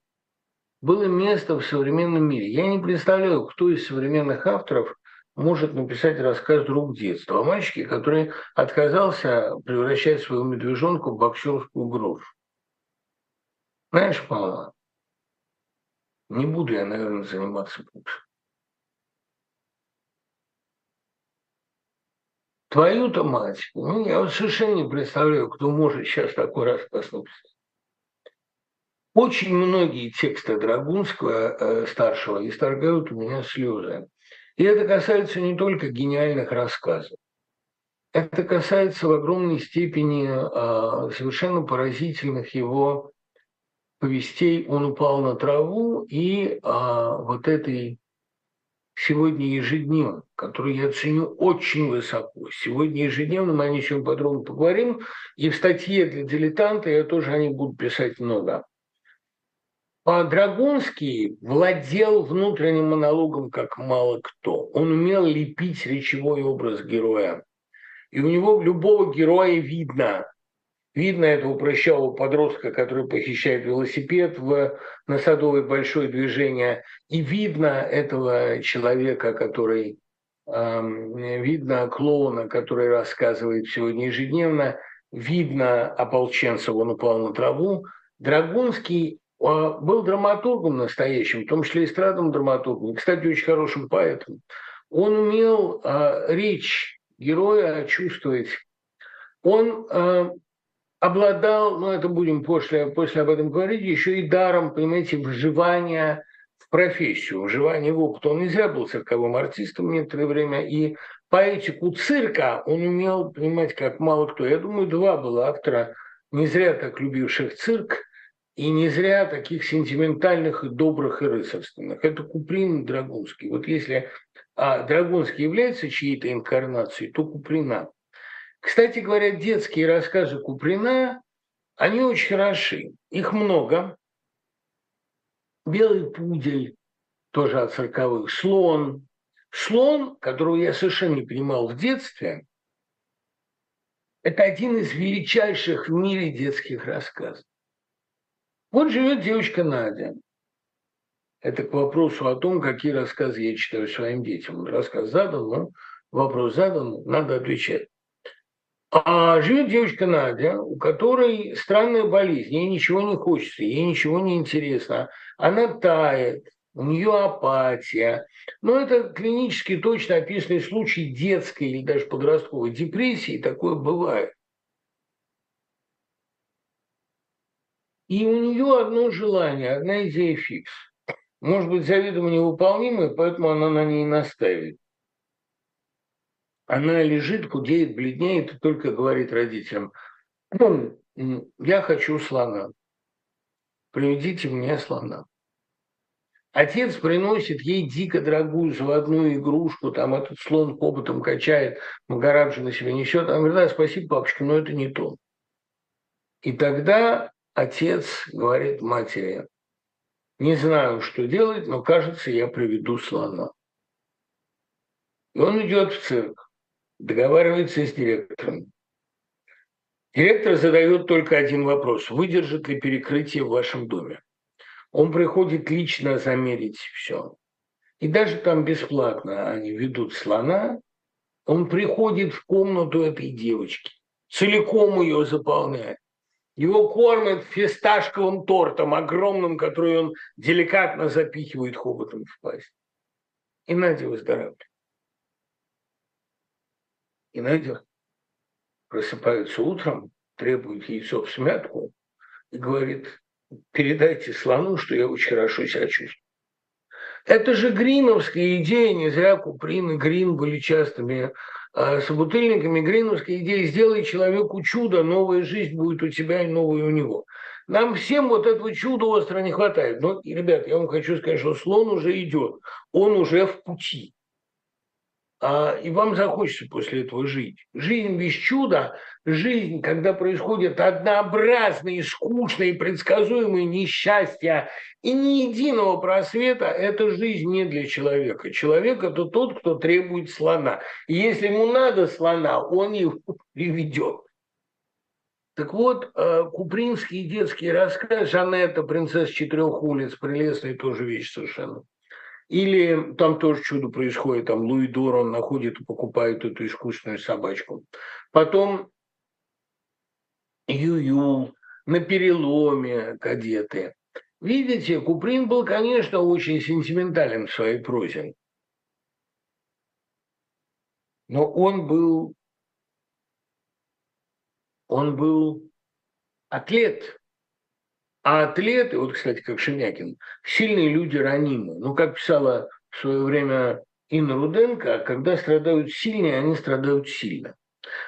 было место в современном мире. Я не представляю, кто из современных авторов может написать рассказ «Друг детства» о мальчике, который отказался превращать свою медвежонку в боксерскую грушу. Знаешь, мама, не буду я, наверное, заниматься боксом. Твою-то мать, ну, я совершенно не представляю, кто может сейчас такой рассказ написать. Очень многие тексты Драгунского э, старшего исторгают у меня слезы. И это касается не только гениальных рассказов. Это касается в огромной степени э, совершенно поразительных его повестей он упал на траву, и а, вот этой сегодня ежедневно, которую я ценю очень высоко. Сегодня ежедневно мы о ней еще подробно поговорим. И в статье для дилетанта я тоже о ней буду писать много. А Драгунский владел внутренним монологом как мало кто. Он умел лепить речевой образ героя. И у него любого героя видно, Видно этого прыщавого подростка, который похищает велосипед в, на Садовое большое движение. И видно этого человека, который... Э, видно клоуна, который рассказывает сегодня ежедневно. Видно ополченца, он упал на траву. Драгунский был драматургом настоящим, в том числе эстрадным драматургом. Кстати, очень хорошим поэтом. Он умел э, речь героя чувствовать. Он э, обладал, ну это будем после, после об этом говорить, еще и даром, понимаете, вживания в профессию, вживания в опыт. Он не зря был цирковым артистом некоторое время, и поэтику цирка он умел понимать как мало кто. Я думаю, два было автора, не зря так любивших цирк, и не зря таких сентиментальных и добрых и рыцарственных. Это Куприн и Драгунский. Вот если а, Драгунский является чьей-то инкарнацией, то Куприна – кстати говоря, детские рассказы Куприна, они очень хороши. Их много. «Белый пудель» тоже от цирковых. «Слон». «Слон», которого я совершенно не понимал в детстве, это один из величайших в мире детских рассказов. Вот живет девочка Надя. Это к вопросу о том, какие рассказы я читаю своим детям. Рассказ задан, но вопрос задан, надо отвечать. А живет девочка Надя, у которой странная болезнь, ей ничего не хочется, ей ничего не интересно. Она тает, у нее апатия. Но это клинически точно описанный случай детской или даже подростковой депрессии, такое бывает. И у нее одно желание, одна идея фикс. Может быть, заведомо невыполнимая, поэтому она на ней настаивает. Она лежит, худеет, бледнеет и только говорит родителям, я хочу слона, приведите мне слона. Отец приносит ей дико дорогую заводную игрушку, там этот слон хоботом качает, Магараджи на себе несет. Она говорит, да, спасибо, папочка, но это не то. И тогда отец говорит матери, не знаю, что делать, но кажется, я приведу слона. И он идет в цирк, договаривается с директором. Директор задает только один вопрос. Выдержит ли перекрытие в вашем доме? Он приходит лично замерить все. И даже там бесплатно они ведут слона. Он приходит в комнату этой девочки, целиком ее заполняет. Его кормят фисташковым тортом, огромным, который он деликатно запихивает хоботом в пасть. И Надя выздоравливает. И Надя просыпается утром, требует яйцо в смятку и говорит, передайте слону, что я очень хорошо себя чувствую. Это же гриновская идея, не зря Куприн и Грин были частыми собутыльниками. Гриновская идея «сделай человеку чудо, новая жизнь будет у тебя и новая у него». Нам всем вот этого чуда остро не хватает. Но, ребят, я вам хочу сказать, что слон уже идет, он уже в пути а, и вам захочется после этого жить. Жизнь без чуда, жизнь, когда происходят однообразные, скучные, предсказуемые несчастья и ни единого просвета, это жизнь не для человека. Человек – это тот, кто требует слона. И если ему надо слона, он его приведет. Так вот, э, купринский детский рассказ «Жанетта, принцесса четырех улиц», прелестная тоже вещь совершенно – или там тоже чудо происходит, там Луи Дор, он находит и покупает эту искусственную собачку. Потом Ю-Ю, на переломе кадеты. Видите, Куприн был, конечно, очень сентиментален в своей прозе. Но он был, он был атлет, а атлеты, вот, кстати, как Шемякин, сильные люди ранимы. Ну, как писала в свое время Инна Руденко, когда страдают сильные, они страдают сильно.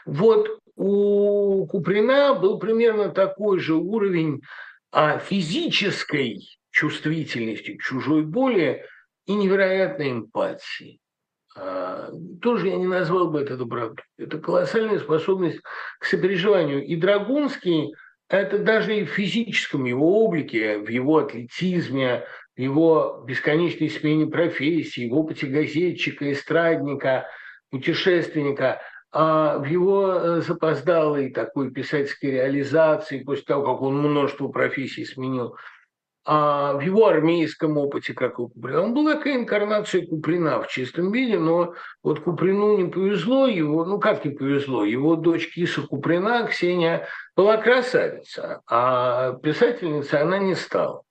Вот у Куприна был примерно такой же уровень а, физической чувствительности к чужой боли и невероятной эмпатии. А, тоже я не назвал бы это добротой. Это колоссальная способность к сопереживанию. И Драгунский это даже и в физическом его облике, в его атлетизме, в его бесконечной смене профессий, в опыте газетчика, эстрадника, путешественника, а в его э, запоздалой такой писательской реализации, после того, как он множество профессий сменил, а в его армейском опыте, как у Куприна, он был такая инкарнация Куприна в чистом виде, но вот Куприну не повезло, его, ну как не повезло, его дочь Киса Куприна, Ксения, была красавица, а писательница она не стала.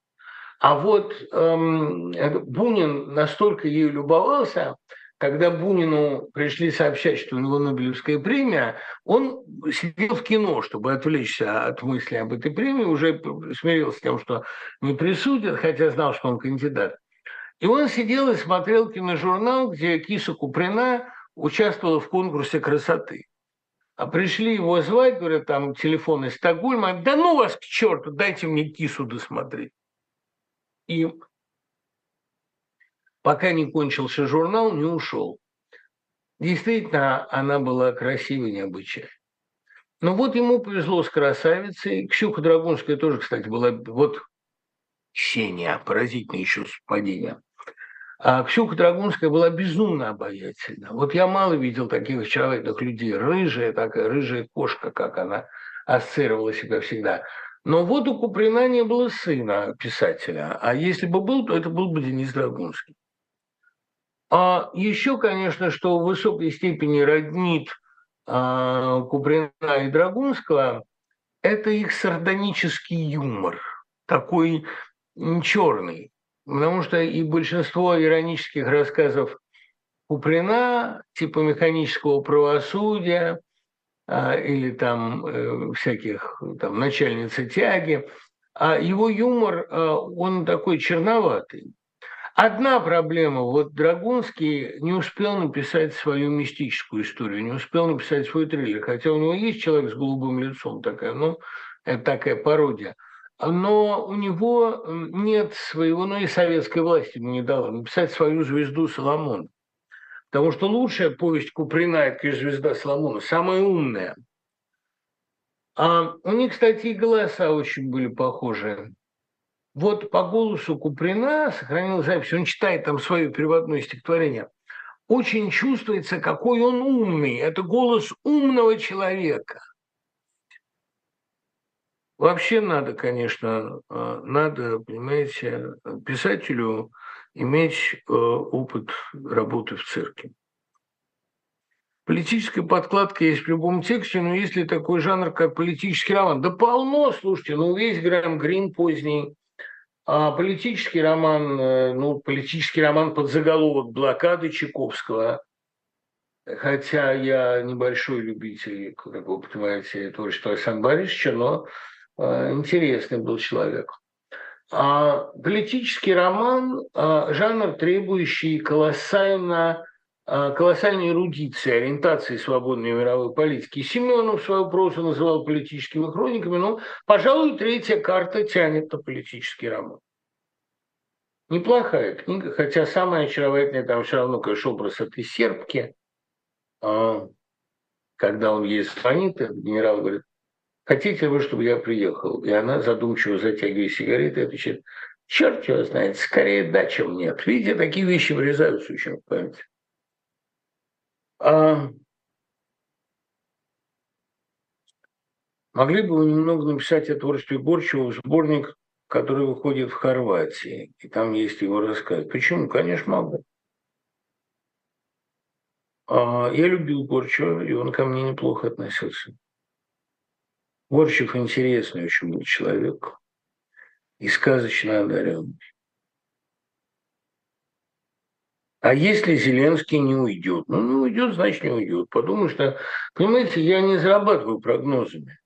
А вот эм, Бунин настолько ею любовался, когда Бунину пришли сообщать, что у него Нобелевская премия, он сидел в кино, чтобы отвлечься от мысли об этой премии, уже смирился с тем, что не присудят, хотя знал, что он кандидат. И он сидел и смотрел киножурнал, где Киса Куприна участвовала в конкурсе красоты. А пришли его звать, говорят, там телефон из Стокгольма, да ну вас к черту, дайте мне кису досмотреть. И пока не кончился журнал, не ушел. Действительно, она была красивой необычайно. Но вот ему повезло с красавицей. Ксюха Драгунская тоже, кстати, была... Вот Ксения, поразительное еще совпадение. А Ксюха Драгунская была безумно обаятельна. Вот я мало видел таких очаровательных людей. Рыжая такая, рыжая кошка, как она ассоциировала себя всегда. Но вот у Куприна не было сына писателя. А если бы был, то это был бы Денис Драгунский. А еще, конечно, что в высокой степени роднит а, Куприна и Драгунского – это их сардонический юмор, такой черный. Потому что и большинство иронических рассказов Куприна, типа механического правосудия а, или там э, всяких там начальницы тяги, а его юмор, а, он такой черноватый. Одна проблема, вот Драгунский не успел написать свою мистическую историю, не успел написать свой триллер, хотя у него есть человек с голубым лицом такая, ну, это такая пародия. Но у него нет своего, ну и советской власти ему не дала написать свою звезду Соломон. Потому что лучшая повесть Куприна – это, конечно, «Звезда Соломона», самая умная. А у них, кстати, и голоса очень были похожи. Вот по голосу Куприна сохранил запись, он читает там свое переводное стихотворение. Очень чувствуется, какой он умный. Это голос умного человека. Вообще надо, конечно, э, надо, понимаете, писателю иметь э, опыт работы в цирке. Политическая подкладка есть в любом тексте, но есть ли такой жанр, как политический роман? Да полно, слушайте, ну весь Грэм Грин поздний, а политический роман, э, ну, политический роман под заголовок «Блокады» Чайковского, хотя я небольшой любитель, как вы понимаете, творчества Александра Борисовича, но э, интересный был человек. А политический роман а, – жанр, требующий колоссально колоссальной эрудиции, ориентации свободной мировой политики. Семенов свою прозу называл политическими хрониками, но, пожалуй, третья карта тянет на политический роман. Неплохая книга, хотя самая очаровательная там все равно, конечно, образ этой сербки, а, когда он ей звонит, генерал говорит, хотите вы, чтобы я приехал? И она, задумчиво затягивая сигареты, отвечает, черт его знает, скорее да, чем нет. Видите, такие вещи врезаются очень в память. А могли бы вы немного написать о творчестве Борчева сборник, который выходит в Хорватии, и там есть его рассказ. Почему? Конечно, могу. А, я любил Борчева, и он ко мне неплохо относился. Борчев интересный очень был человек и сказочно одаренный. А если Зеленский не уйдет? Ну, не уйдет, значит, не уйдет. Потому что, понимаете, я не зарабатываю прогнозами.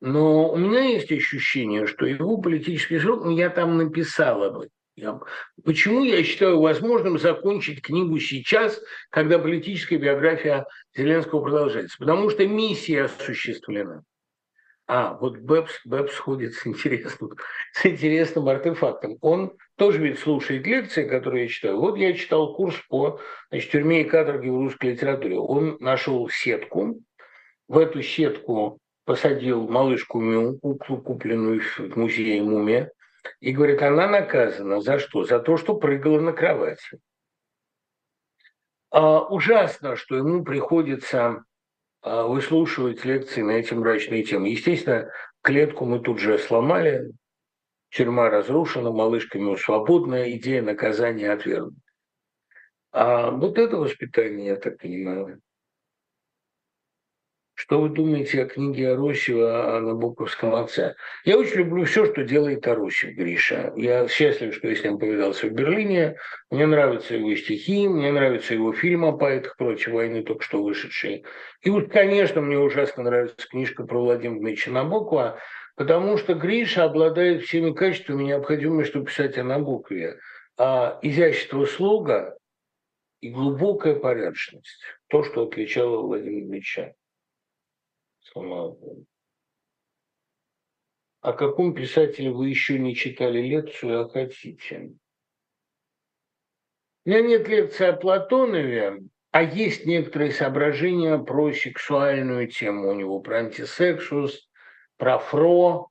Но у меня есть ощущение, что его политический срок, ну, я там написал этом. Я, почему я считаю возможным закончить книгу сейчас, когда политическая биография Зеленского продолжается? Потому что миссия осуществлена. А, вот Бэбс, Бэбс ходит с интересным, с интересным артефактом. Он тоже ведь слушает лекции, которые я читаю. Вот я читал курс по значит, тюрьме и каторге в русской литературе. Он нашел сетку. В эту сетку посадил малышку Мю, куклу, купленную в музее Мумия, и говорит, она наказана за что? За то, что прыгала на кровати. А, ужасно, что ему приходится выслушивать лекции на эти мрачные темы. Естественно, клетку мы тут же сломали, тюрьма разрушена, малышками свободна, идея наказания отвергнута. А вот это воспитание, я так понимаю. Что вы думаете о книге Аросева о Набоковском отце? Я очень люблю все, что делает Аросев, Гриша. Я счастлив, что я с ним повидался в Берлине. Мне нравятся его стихи, мне нравится его фильм о поэтах против войны, только что вышедший. И вот, конечно, мне ужасно нравится книжка про Владимира Дмитриевича Набокова, потому что Гриша обладает всеми качествами, необходимыми, чтобы писать о Набокове. А изящество слога и глубокая порядочность – то, что отличало Владимира Дмитриевича. О каком писателе вы еще не читали лекцию, а хотите? У меня нет лекции о Платонове, а есть некоторые соображения про сексуальную тему у него, про антисексус, про фро.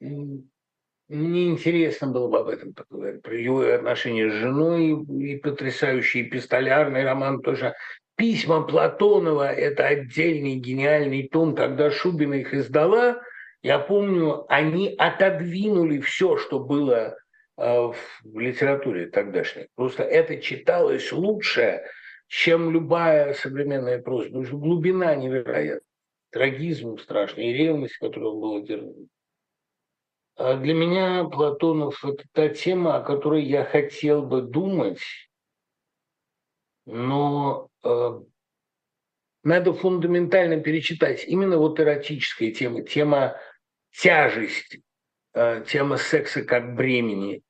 Мне интересно было бы об этом поговорить, про его отношения с женой, и потрясающий эпистолярный роман тоже Письма Платонова – это отдельный гениальный том. Когда Шубина их издала, я помню, они отодвинули все, что было э, в литературе тогдашней. Просто это читалось лучше, чем любая современная проза, потому что глубина невероятна, трагизм страшный и ревность, которую он был. А для меня Платонов – это та тема, о которой я хотел бы думать, но надо фундаментально перечитать именно вот эротическая тема, тема тяжести, э, тема секса как бремени.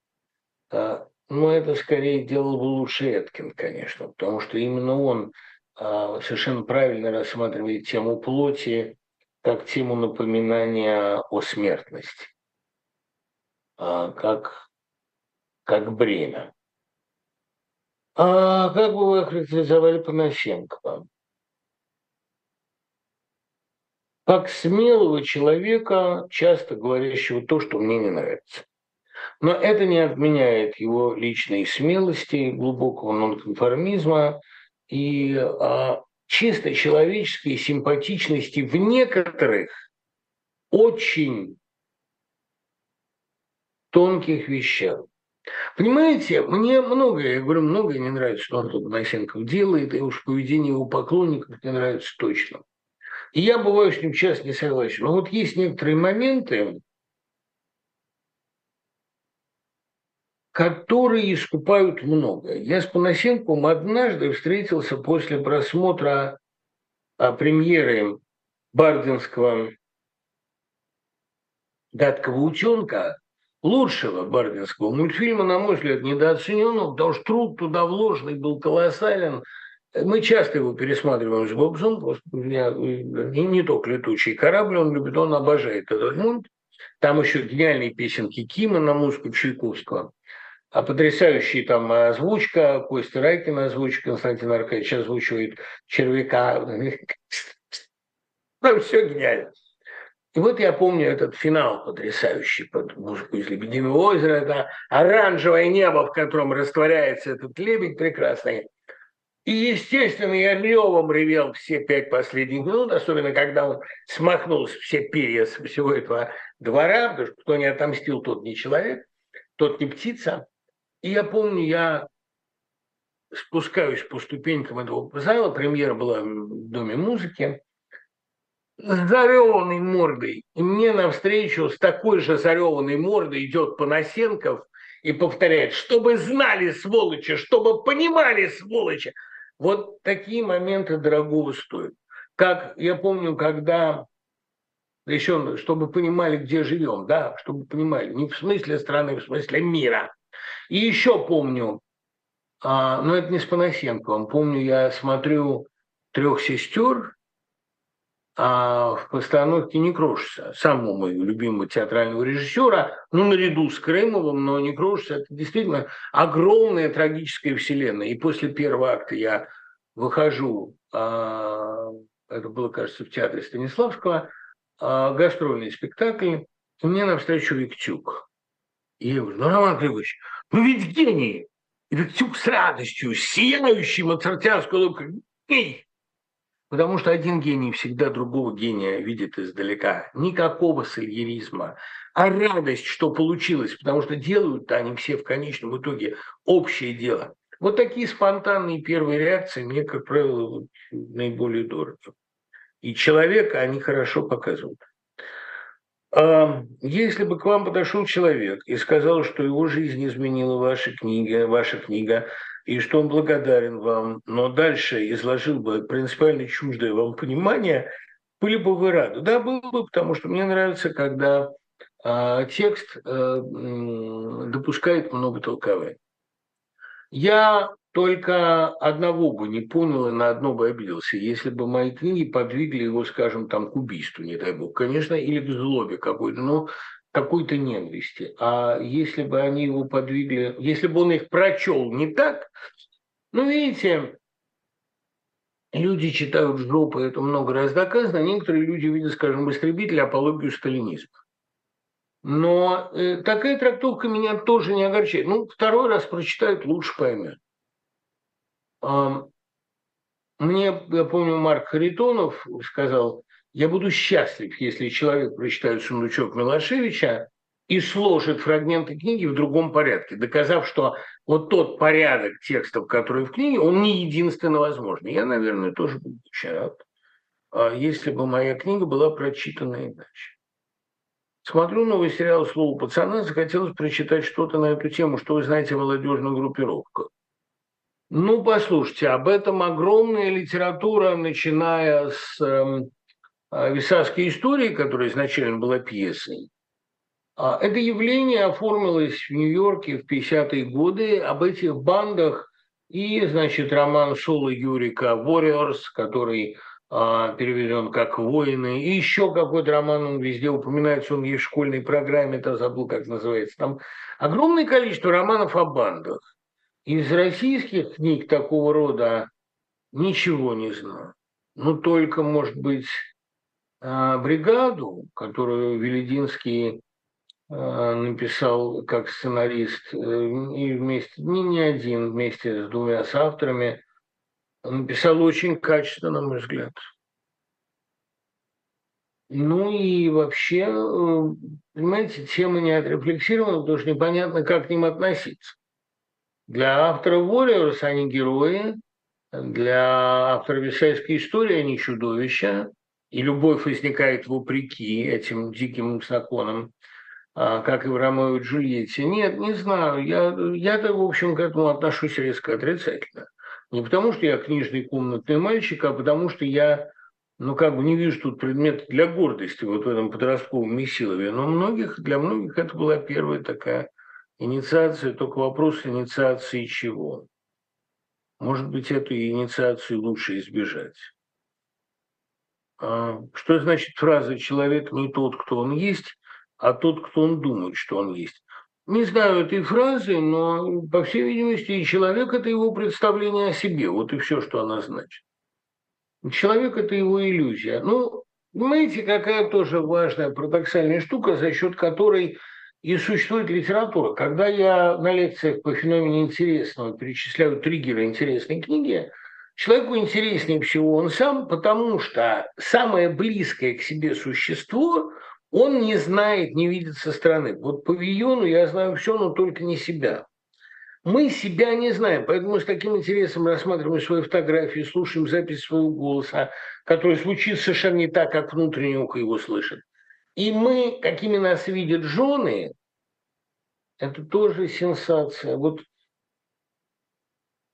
Э, но это скорее делал бы лучше Эткин, конечно, потому что именно он э, совершенно правильно рассматривает тему плоти как тему напоминания о смертности, э, как, как бремя. А как бы вы охарактеризовали Панасенкова? Как смелого человека, часто говорящего то, что мне не нравится. Но это не отменяет его личной смелости, глубокого нонконформизма и а, чисто человеческой симпатичности в некоторых очень тонких вещах. Понимаете, мне многое, я говорю, многое не нравится, что Антон Панасенков делает, и уж поведение его поклонников не нравится точно. И я бываю с ним часто не согласен. Но вот есть некоторые моменты, которые искупают многое. Я с Панасенковым однажды встретился после просмотра а, премьеры Бардинского «Гадкого утенка», лучшего бардинского мультфильма, на мой взгляд, недооцененного, потому что труд туда вложенный был колоссален. Мы часто его пересматриваем с Бобсом, я, не, не только «Летучий корабль», он любит, он обожает этот мульт. Там еще гениальные песенки Кима на музыку Чайковского. А потрясающая там озвучка, Костя Райкин озвучка, Константин Аркадьевич озвучивает червяка. Там все гениально. И вот я помню этот финал потрясающий под музыку из «Лебединого озера». Это оранжевое небо, в котором растворяется этот лебедь прекрасный. И, естественно, я ревом ревел все пять последних минут, особенно когда он смахнул все перья с всего этого двора, потому что кто не отомстил, тот не человек, тот не птица. И я помню, я спускаюсь по ступенькам этого зала, премьера была в Доме музыки, зареванной мордой. И мне навстречу с такой же зареванной мордой идет Панасенков и повторяет, чтобы знали, сволочи, чтобы понимали, сволочи. Вот такие моменты дорогого стоят. Как я помню, когда еще, чтобы понимали, где живем, да, чтобы понимали, не в смысле страны, в смысле мира. И еще помню, а, но это не с Панасенковым, помню, я смотрю трех сестер, а в постановке Некрошиса, самого моего любимого театрального режиссера, ну, наряду с Крымовым, но Некрошис – это действительно огромная трагическая вселенная. И после первого акта я выхожу, а, это было, кажется, в театре Станиславского, а, гастрольный спектакль, и мне навстречу Виктюк. И я говорю, ну, Роман Григорьевич, ну ведь гений! И Виктюк с радостью, сияющий моцартианской улыбкой, гений! Потому что один гений всегда другого гения видит издалека. Никакого сальеризма, а радость, что получилось, потому что делают-то они все в конечном итоге общее дело. Вот такие спонтанные первые реакции мне, как правило, наиболее дороги. И человека они хорошо показывают. А если бы к вам подошел человек и сказал, что его жизнь изменила ваша книга, ваша книга, и что он благодарен вам, но дальше изложил бы принципиально чуждое вам понимание, были бы вы рады? Да, было бы, потому что мне нравится, когда а, текст а, допускает много толкований. Я только одного бы не понял и на одно бы обиделся, если бы мои книги подвигли его, скажем, там, к убийству, не дай бог, конечно, или к злобе какой-то, но какой-то ненависти. А если бы они его подвигли, если бы он их прочел не так, ну, видите, люди читают жопы, это много раз доказано, некоторые люди видят, скажем, в апологию сталинизма. Но э, такая трактовка меня тоже не огорчает. Ну, второй раз прочитают, лучше поймет. Мне, я помню, Марк Харитонов сказал, я буду счастлив, если человек прочитает «Сундучок Милошевича», и сложит фрагменты книги в другом порядке, доказав, что вот тот порядок текстов, который в книге, он не единственно возможный. Я, наверное, тоже буду рад, а, если бы моя книга была прочитана иначе. Смотрю новый сериал «Слово пацана», захотелось прочитать что-то на эту тему, что вы знаете о молодежных группировках. Ну, послушайте, об этом огромная литература, начиная с э, «Висавской истории», которая изначально была пьесой, а, это явление оформилось в Нью-Йорке в 50-е годы. Об этих бандах и, значит, роман Соло Юрика «Warriors», который а, переведен как «Воины», и еще какой-то роман, он везде упоминается, он есть в школьной программе, это забыл, как называется. Там огромное количество романов о бандах. Из российских книг такого рода ничего не знаю. Ну, только, может быть, а, бригаду, которую Велединский Э, написал как сценарист, э, и вместе, не, не один, вместе с двумя авторами написал очень качественно, на мой взгляд. Ну и вообще, э, понимаете, тема не отрефлексирована, потому что непонятно, как к ним относиться. Для автора Warriors они герои, для автора Висайской истории они чудовища, и любовь возникает вопреки этим диким законам а, как и в Ромео и Джульетте. Нет, не знаю. Я, я-то, в общем, к этому отношусь резко отрицательно. Не потому, что я книжный комнатный мальчик, а потому, что я, ну, как бы не вижу тут предмет для гордости вот в этом подростковом месилове. Но многих, для многих это была первая такая инициация, только вопрос инициации чего. Может быть, эту инициацию лучше избежать. А, что значит фраза «человек не тот, кто он есть»? а тот, кто он думает, что он есть. Не знаю этой фразы, но, по всей видимости, и человек – это его представление о себе. Вот и все, что она значит. Человек – это его иллюзия. Ну, понимаете, какая тоже важная парадоксальная штука, за счет которой и существует литература. Когда я на лекциях по феномену интересного перечисляю триггеры интересной книги, человеку интереснее всего он сам, потому что самое близкое к себе существо – он не знает, не видит со стороны. Вот по Виону я знаю все, но только не себя. Мы себя не знаем, поэтому с таким интересом рассматриваем свои фотографии, слушаем запись своего голоса, который звучит совершенно не так, как внутреннее ухо его слышит. И мы, какими нас видят жены, это тоже сенсация. Вот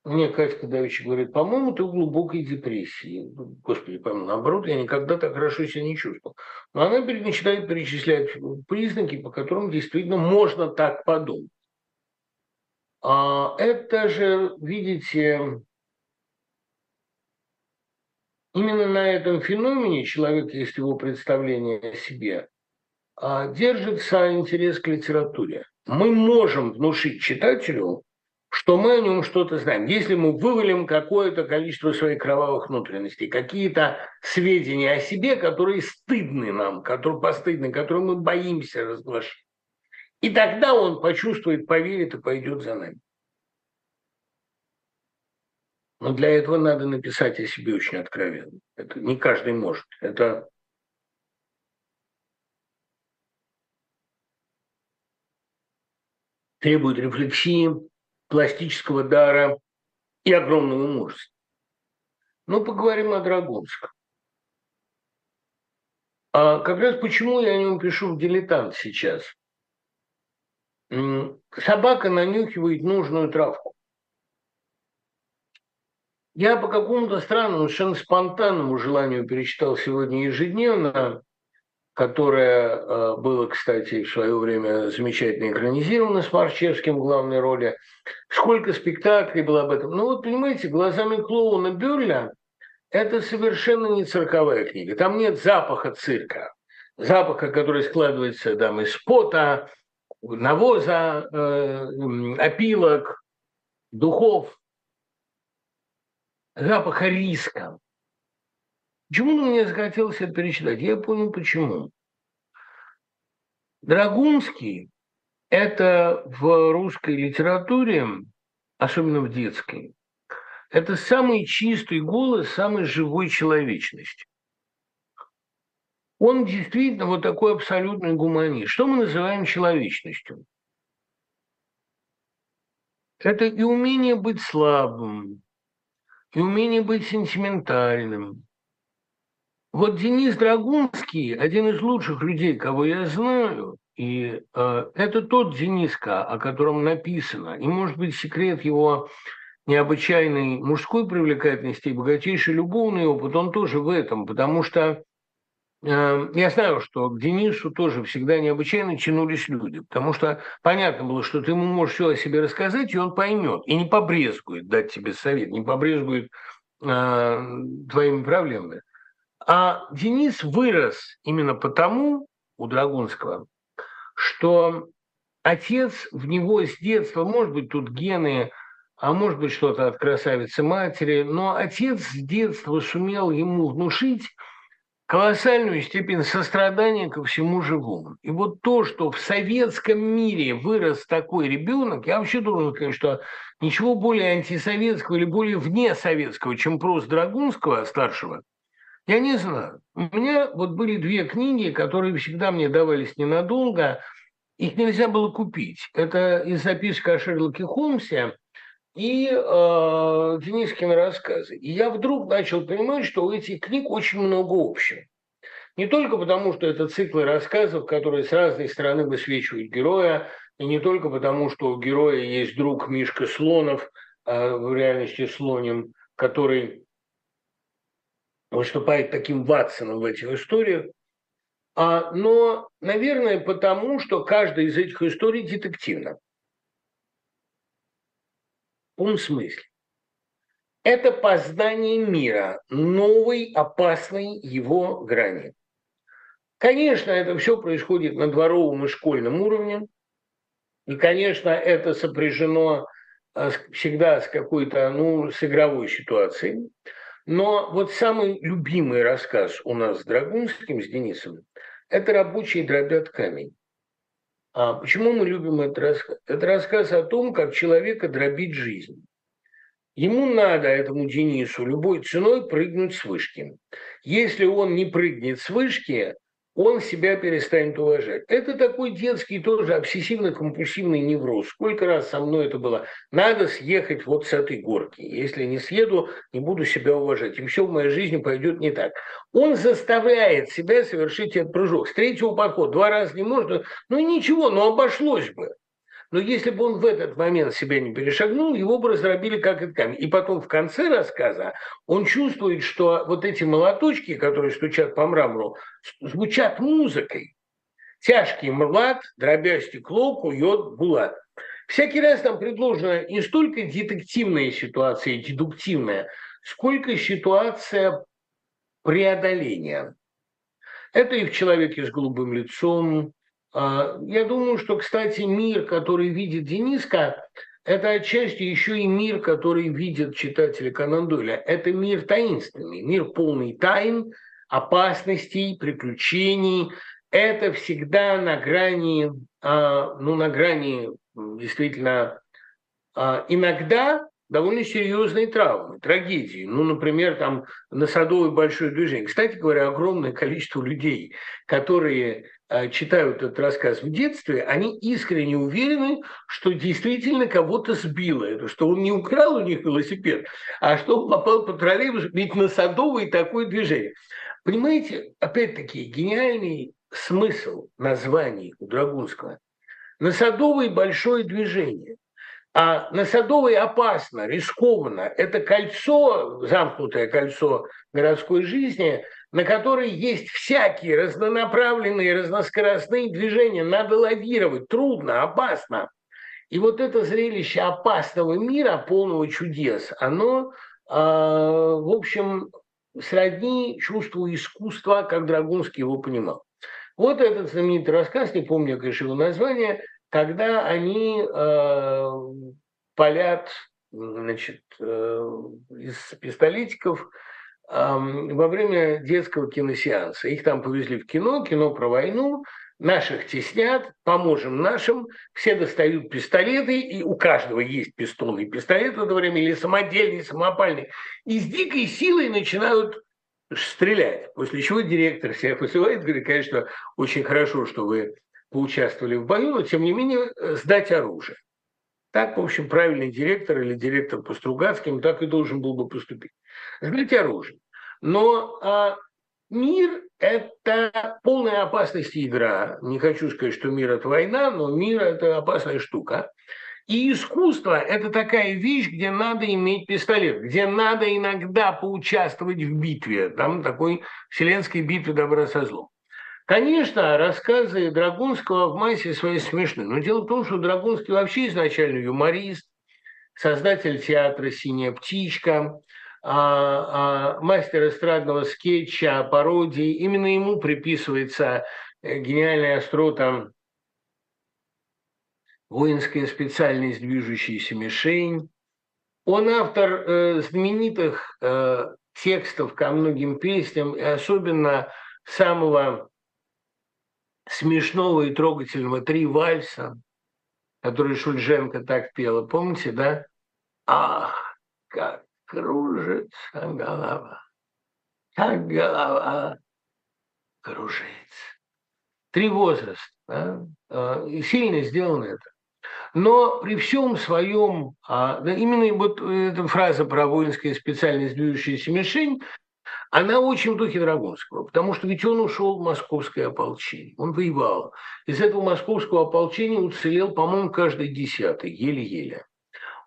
мне Катька Давича говорит, по-моему, ты в глубокой депрессии. Господи, по-моему, наоборот, я никогда так хорошо себя не чувствовал. Но она начинает перечислять признаки, по которым действительно можно так подумать. А это же, видите, именно на этом феномене человек, есть его представление о себе, а, держится интерес к литературе. Мы можем внушить читателю, что мы о нем что-то знаем. Если мы вывалим какое-то количество своих кровавых внутренностей, какие-то сведения о себе, которые стыдны нам, которые постыдны, которые мы боимся разглашать. И тогда он почувствует, поверит и пойдет за нами. Но для этого надо написать о себе очень откровенно. Это не каждый может. Это требует рефлексии, пластического дара и огромного мужества. Ну, поговорим о Драгунском. А как раз почему я о нем пишу в «Дилетант» сейчас. Собака нанюхивает нужную травку. Я по какому-то странному, совершенно спонтанному желанию перечитал сегодня ежедневно которое э, было, кстати, в свое время замечательно экранизировано с Марчевским в главной роли. Сколько спектаклей было об этом. Ну вот, понимаете, «Глазами клоуна Бюрля» – это совершенно не цирковая книга. Там нет запаха цирка. Запаха, который складывается там, из пота, навоза, э, опилок, духов. Запаха риска. Почему мне захотелось это перечитать? Я понял, почему. Драгунский – это в русской литературе, особенно в детской, это самый чистый голос самой живой человечности. Он действительно вот такой абсолютный гуманист. Что мы называем человечностью? Это и умение быть слабым, и умение быть сентиментальным. Вот Денис Драгунский, один из лучших людей, кого я знаю, и э, это тот Дениска, о котором написано. И, может быть, секрет его необычайной мужской привлекательности и богатейший любовный опыт, он тоже в этом, потому что э, я знаю, что к Денису тоже всегда необычайно тянулись люди, потому что понятно было, что ты ему можешь все о себе рассказать, и он поймет, и не побрезгует дать тебе совет, не побрезгует э, твоими проблемами. А Денис вырос именно потому у Драгунского, что отец в него с детства, может быть, тут гены, а может быть, что-то от красавицы матери, но отец с детства сумел ему внушить колоссальную степень сострадания ко всему живому. И вот то, что в советском мире вырос такой ребенок, я вообще должен сказать, что ничего более антисоветского или более вне советского, чем просто Драгунского старшего, я не знаю. У меня вот были две книги, которые всегда мне давались ненадолго. Их нельзя было купить. Это из записки о Шерлоке Холмсе и э, Денискины рассказы. И я вдруг начал понимать, что у этих книг очень много общего. Не только потому, что это циклы рассказов, которые с разной стороны высвечивают героя, и не только потому, что у героя есть друг Мишка Слонов, э, в реальности Слоним, который выступает таким Ватсоном в этих историях, а, но, наверное, потому, что каждая из этих историй детективна. В полном смысле. Это познание мира, новой, опасной его грани. Конечно, это все происходит на дворовом и школьном уровне. И, конечно, это сопряжено а, всегда с какой-то, ну, с игровой ситуацией. Но вот самый любимый рассказ у нас с Драгунским, с Денисом, это «Рабочие дробят камень». А почему мы любим этот рассказ? Это рассказ о том, как человека дробит жизнь. Ему надо, этому Денису, любой ценой прыгнуть с вышки. Если он не прыгнет с вышки, он себя перестанет уважать. Это такой детский тоже обсессивно-компульсивный невроз. Сколько раз со мной это было? Надо съехать вот с этой горки. Если не съеду, не буду себя уважать. И все в моей жизни пойдет не так. Он заставляет себя совершить этот прыжок. С третьего подхода два раза не можно. Ну ничего, но обошлось бы. Но если бы он в этот момент себя не перешагнул, его бы разробили как этот камень. И потом в конце рассказа он чувствует, что вот эти молоточки, которые стучат по мрамору, звучат музыкой. Тяжкий млад, дробя стекло, кует булат. Всякий раз нам предложена не столько детективная ситуация, дедуктивная, сколько ситуация преодоления. Это и в «Человеке с голубым лицом», я думаю, что, кстати, мир, который видит Дениска, это отчасти еще и мир, который видят читатели Конан Дойля. Это мир таинственный, мир полный тайн, опасностей, приключений. Это всегда на грани, а, ну, на грани действительно а, иногда довольно серьезные травмы, трагедии. Ну, например, там на Садовой большое движение. Кстати говоря, огромное количество людей, которые читают этот рассказ в детстве, они искренне уверены, что действительно кого-то сбило это, что он не украл у них велосипед, а что он попал по троллейбусу, ведь на Садовой такое движение. Понимаете, опять-таки, гениальный смысл названий у Драгунского. На Садовой большое движение. А на Садовой опасно, рискованно. Это кольцо, замкнутое кольцо городской жизни, на которой есть всякие разнонаправленные, разноскоростные движения. Надо лавировать, трудно, опасно. И вот это зрелище опасного мира, полного чудес, оно, э, в общем, сродни чувству искусства, как Драгунский его понимал. Вот этот знаменитый рассказ, не помню, конечно, его название, когда они э, палят значит, э, из пистолетиков во время детского киносеанса. Их там повезли в кино, кино про войну, наших теснят, поможем нашим, все достают пистолеты, и у каждого есть пистонный пистолет в это время, или самодельный, самопальный, и с дикой силой начинают стрелять. После чего директор себя посылает, говорит, конечно, очень хорошо, что вы поучаствовали в бою, но тем не менее сдать оружие. Так, в общем, правильный директор или директор по Стругацким так и должен был бы поступить. Сдать оружие. Но а, мир – это полная опасность игра. Не хочу сказать, что мир – это война, но мир – это опасная штука. И искусство – это такая вещь, где надо иметь пистолет, где надо иногда поучаствовать в битве, там такой вселенской битве добра со злом. Конечно, рассказы Драгунского в массе своей смешны, но дело в том, что Драгунский вообще изначально юморист, создатель театра «Синяя птичка», а, а, мастер эстрадного скетча, пародии. Именно ему приписывается э, гениальная острота воинская специальность «Движущаяся мишень». Он автор э, знаменитых э, текстов ко многим песням, и особенно самого смешного и трогательного «Три вальса», который Шульженко так пела. Помните, да? Ах, как кружится голова, как голова кружится. Три возраста. Да? А, и сильно сделано это. Но при всем своем, а, именно вот эта фраза про воинская специальность «движущаяся мишень», она очень в духе Драгунского, потому что ведь он ушел в московское ополчение, он воевал. Из этого московского ополчения уцелел, по-моему, каждый десятый, еле-еле.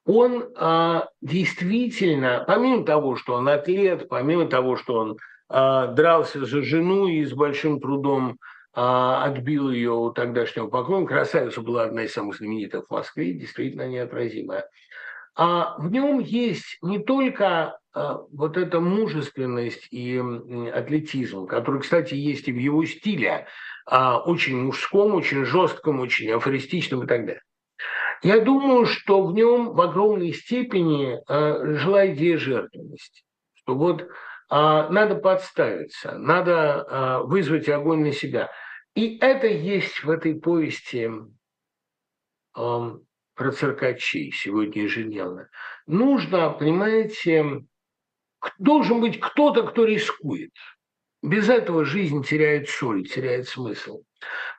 Он а, действительно, помимо того, что он атлет, помимо того, что он а, дрался за жену и с большим трудом а, отбил ее у тогдашнего поклонника. Красавица была одна из самых знаменитых в Москве, действительно неотразимая. А в нем есть не только а, вот эта мужественность и атлетизм, который, кстати, есть и в его стиле, а, очень мужском, очень жестком, очень афористичном и так далее. Я думаю, что в нем в огромной степени жила идея жертвенности. Что вот надо подставиться, надо вызвать огонь на себя – и это есть в этой повести э, про циркачей сегодня ежедневно. Нужно, понимаете, должен быть кто-то, кто рискует. Без этого жизнь теряет соль, теряет смысл.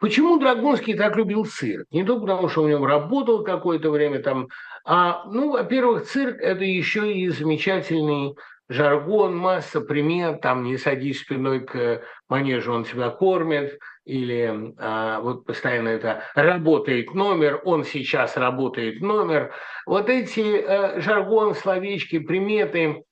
Почему Драгунский так любил цирк? Не только потому, что в нем работал какое-то время там, а, ну, во-первых, цирк – это еще и замечательный жаргон, масса примет, там не садись спиной к манежу, он тебя кормит, или а, вот постоянно это работает номер, он сейчас работает номер. Вот эти а, жаргон, словечки, приметы,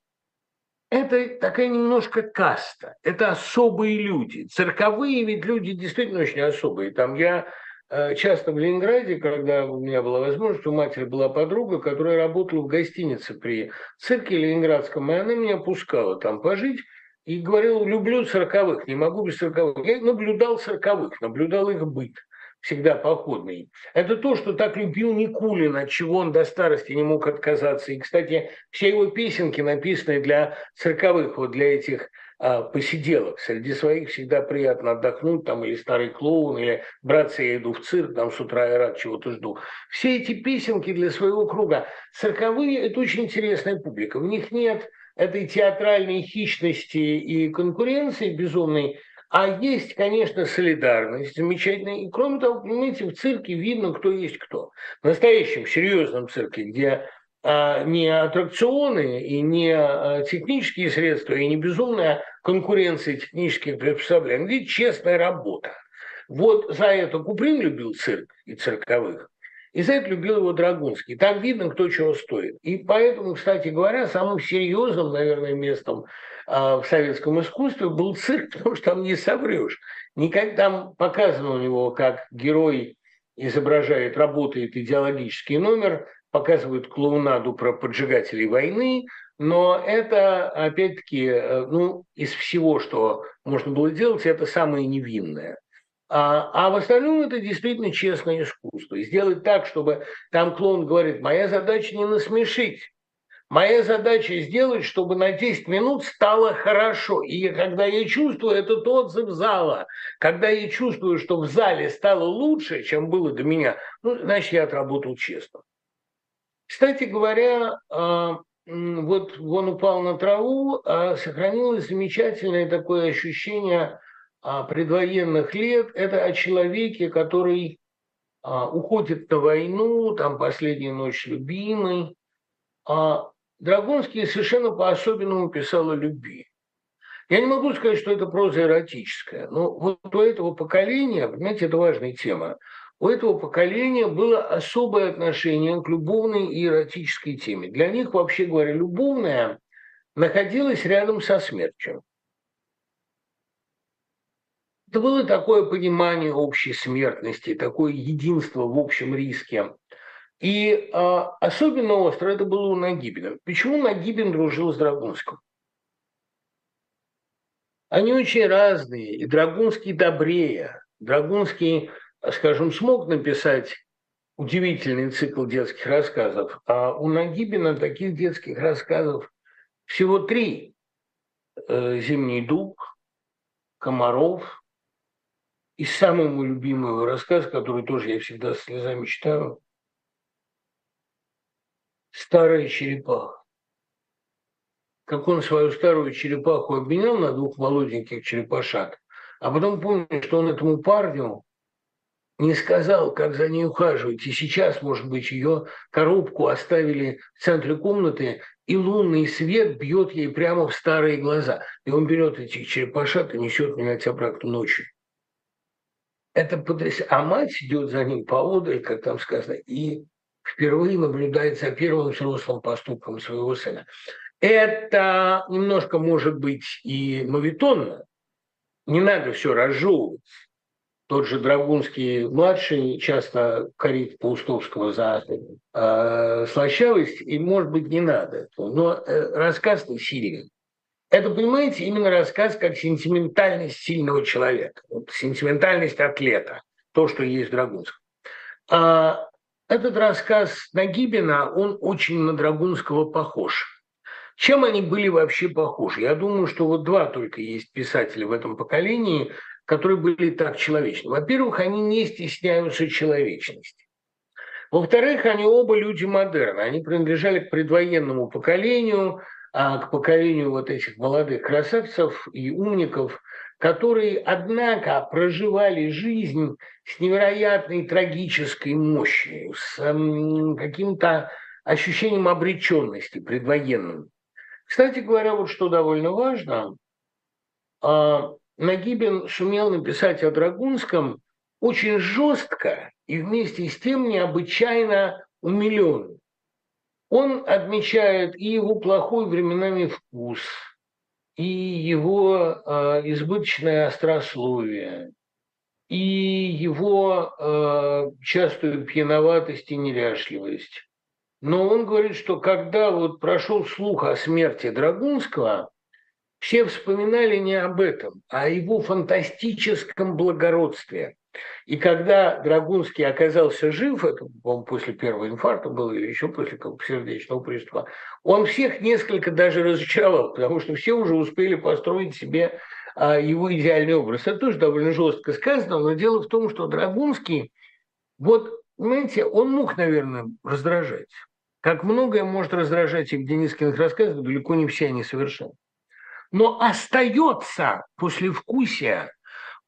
это такая немножко каста, это особые люди. Цирковые ведь люди действительно очень особые. Там я а, часто в Ленинграде, когда у меня была возможность, у матери была подруга, которая работала в гостинице при цирке ленинградском, и она меня пускала там пожить, и говорил, люблю цирковых, не могу без цирковых. Я наблюдал цирковых, наблюдал их быт, всегда походный. Это то, что так любил Никулин, от чего он до старости не мог отказаться. И, кстати, все его песенки написаны для цирковых, вот для этих а, посиделок. Среди своих всегда приятно отдохнуть, там, или старый клоун, или братцы, я иду в цирк, там с утра я рад чего-то жду. Все эти песенки для своего круга. Цирковые – это очень интересная публика. В них нет этой театральной хищности и конкуренции безумной, а есть, конечно, солидарность замечательная. И кроме того, понимаете, в цирке видно, кто есть кто. В настоящем серьезном цирке, где а, не аттракционы и не а, технические средства, и не безумная конкуренция технических приспособлений, где честная работа. Вот за это Куприн любил цирк и цирковых. И за это любил его Драгунский. Там видно, кто чего стоит. И поэтому, кстати говоря, самым серьезным, наверное, местом в советском искусстве был цирк, потому что там не соврешь. Никак там показано у него, как герой изображает, работает идеологический номер, показывают клоунаду про поджигателей войны, но это, опять-таки, э, ну, из всего, что можно было делать, это самое невинное. А, а в остальном это действительно честное искусство. И сделать так, чтобы там клоун говорит, моя задача не насмешить, Моя задача сделать, чтобы на 10 минут стало хорошо. И когда я чувствую этот отзыв зала, когда я чувствую, что в зале стало лучше, чем было до меня, ну, значит, я отработал честно. Кстати говоря, а, вот он упал на траву, а сохранилось замечательное такое ощущение а, предвоенных лет. Это о человеке, который уходит на войну, там «Последняя ночь любимой». Драгунский совершенно по-особенному писал о любви. Я не могу сказать, что это проза эротическая, но вот у этого поколения, понимаете, это важная тема, у этого поколения было особое отношение к любовной и эротической теме. Для них, вообще говоря, любовная находилась рядом со смертью. Это было такое понимание общей смертности, такое единство в общем риске. И э, особенно остро это было у Нагибина. Почему Нагибин дружил с Драгунским? Они очень разные, и Драгунский добрее. Драгунский, скажем, смог написать удивительный цикл детских рассказов, а у Нагибина таких детских рассказов всего три. Э, «Зимний дуб», «Комаров» и самый мой любимый рассказ, который тоже я всегда слезами читаю, «Старая черепаха» как он свою старую черепаху обменял на двух молоденьких черепашат, а потом помню, что он этому парню не сказал, как за ней ухаживать. И сейчас, может быть, ее коробку оставили в центре комнаты, и лунный свет бьет ей прямо в старые глаза. И он берет этих черепашат и несет менять обратно ночью. Это потрясающе. А мать идет за ним поодаль, как там сказано, и впервые наблюдает за первым взрослым поступком своего сына. Это немножко может быть и мавитонно. Не надо все разжевывать. Тот же Драгунский младший часто корит Паустовского за э, слащавость, и, может быть, не надо. Но э, рассказ не сильный. Это, понимаете, именно рассказ как сентиментальность сильного человека, вот, сентиментальность атлета, то, что есть в Драгунском. А этот рассказ Нагибина, он очень на Драгунского похож. Чем они были вообще похожи? Я думаю, что вот два только есть писателя в этом поколении, которые были так человечны. Во-первых, они не стесняются человечности. Во-вторых, они оба люди модерна. Они принадлежали к предвоенному поколению, а к поколению вот этих молодых красавцев и умников, которые, однако, проживали жизнь с невероятной трагической мощью, с каким-то ощущением обреченности предвоенным. Кстати говоря, вот что довольно важно, а, Нагибин сумел написать о Драгунском очень жестко и вместе с тем необычайно умилен. Он отмечает и его плохой временами вкус, и его э, избыточное острословие, и его э, частую пьяноватость и неряшливость. Но он говорит, что когда вот прошел слух о смерти Драгунского, все вспоминали не об этом, а о его фантастическом благородстве. И когда Драгунский оказался жив, это, по после первого инфаркта было или еще после сердечного приступа, он всех несколько даже разочаровал, потому что все уже успели построить себе а, его идеальный образ. Это тоже довольно жестко сказано, но дело в том, что Драгунский, вот Понимаете, он мог, наверное, раздражать. Как многое может раздражать и в Денискиных рассказах, далеко не все они совершенны. Но остается послевкусие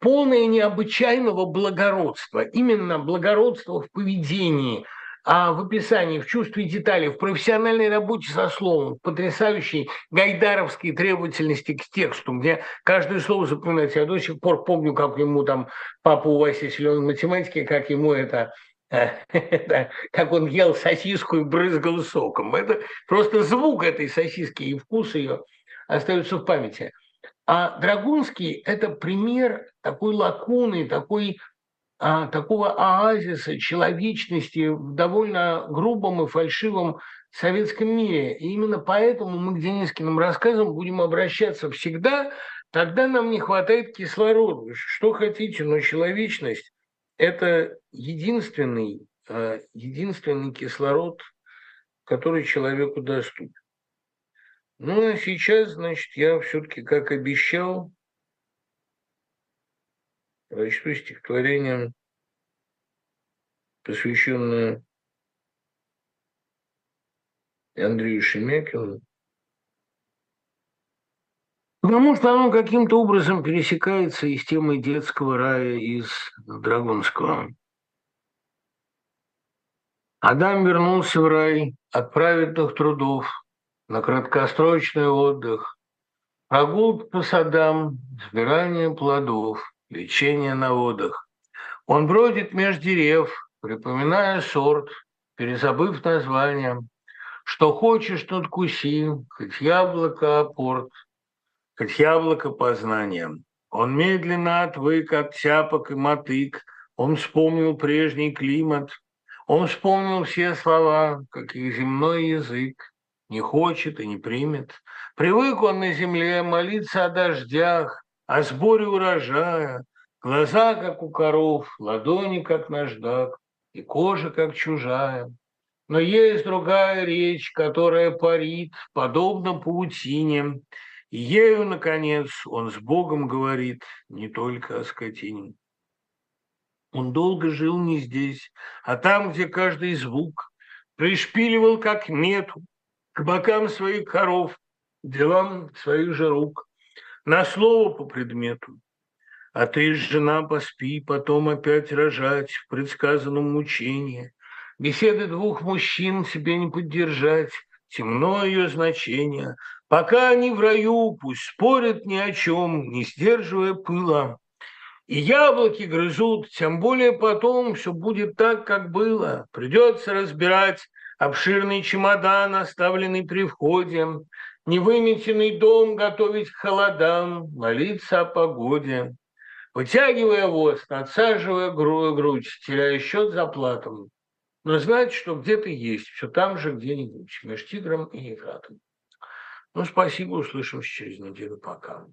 полное необычайного благородства, именно благородство в поведении, а в описании, в чувстве деталей, в профессиональной работе со словом, в потрясающей гайдаровской требовательности к тексту, где каждое слово запоминается. Я до сих пор помню, как ему там папа у Васи силен математики, как ему это как он ел сосиску и брызгал соком. Это просто звук этой сосиски и вкус ее остаются в памяти. А Драгунский – это пример такой лакуны, такой, а, такого оазиса человечности в довольно грубом и фальшивом советском мире. И именно поэтому мы к Денискиным рассказам будем обращаться всегда, тогда нам не хватает кислорода. Что хотите, но человечность это единственный, э, единственный кислород, который человеку доступен. Ну, а сейчас, значит, я все-таки, как обещал, прочту стихотворение, посвященное Андрею Шемякину. Потому что оно каким-то образом пересекается и с темой детского рая из Драгунского. Адам вернулся в рай от праведных трудов на краткосрочный отдых, прогулки по садам, сбирание плодов, лечение на водах. Он бродит меж дерев, припоминая сорт, перезабыв название. Что хочешь, тот куси, хоть яблоко апорт, хоть яблоко познания. Он медленно отвык от тяпок и мотык, он вспомнил прежний климат – он вспомнил все слова, как и земной язык, не хочет и не примет. Привык он на земле молиться о дождях, о сборе урожая, глаза, как у коров, ладони, как наждак, и кожа, как чужая. Но есть другая речь, которая парит, подобно паутине, и ею, наконец, он с Богом говорит не только о скотине. Он долго жил не здесь, а там, где каждый звук пришпиливал как мету к бокам своих коров, делам своих же рук, на слово по предмету. А ты, жена, поспи, потом опять рожать в предсказанном мучении. Беседы двух мужчин себе не поддержать, темно ее значение. Пока они в раю, пусть спорят ни о чем, не сдерживая пыла. И яблоки грызут, тем более потом все будет так, как было. Придется разбирать обширный чемодан, оставленный при входе, невыметенный дом готовить к холодам, молиться о погоде. Вытягивая воз, надсаживая грудь, теряя счет за платом. Но знать, что где-то есть, все там же где-нибудь, между тигром и ефратом. Ну, спасибо, услышимся через неделю. Пока.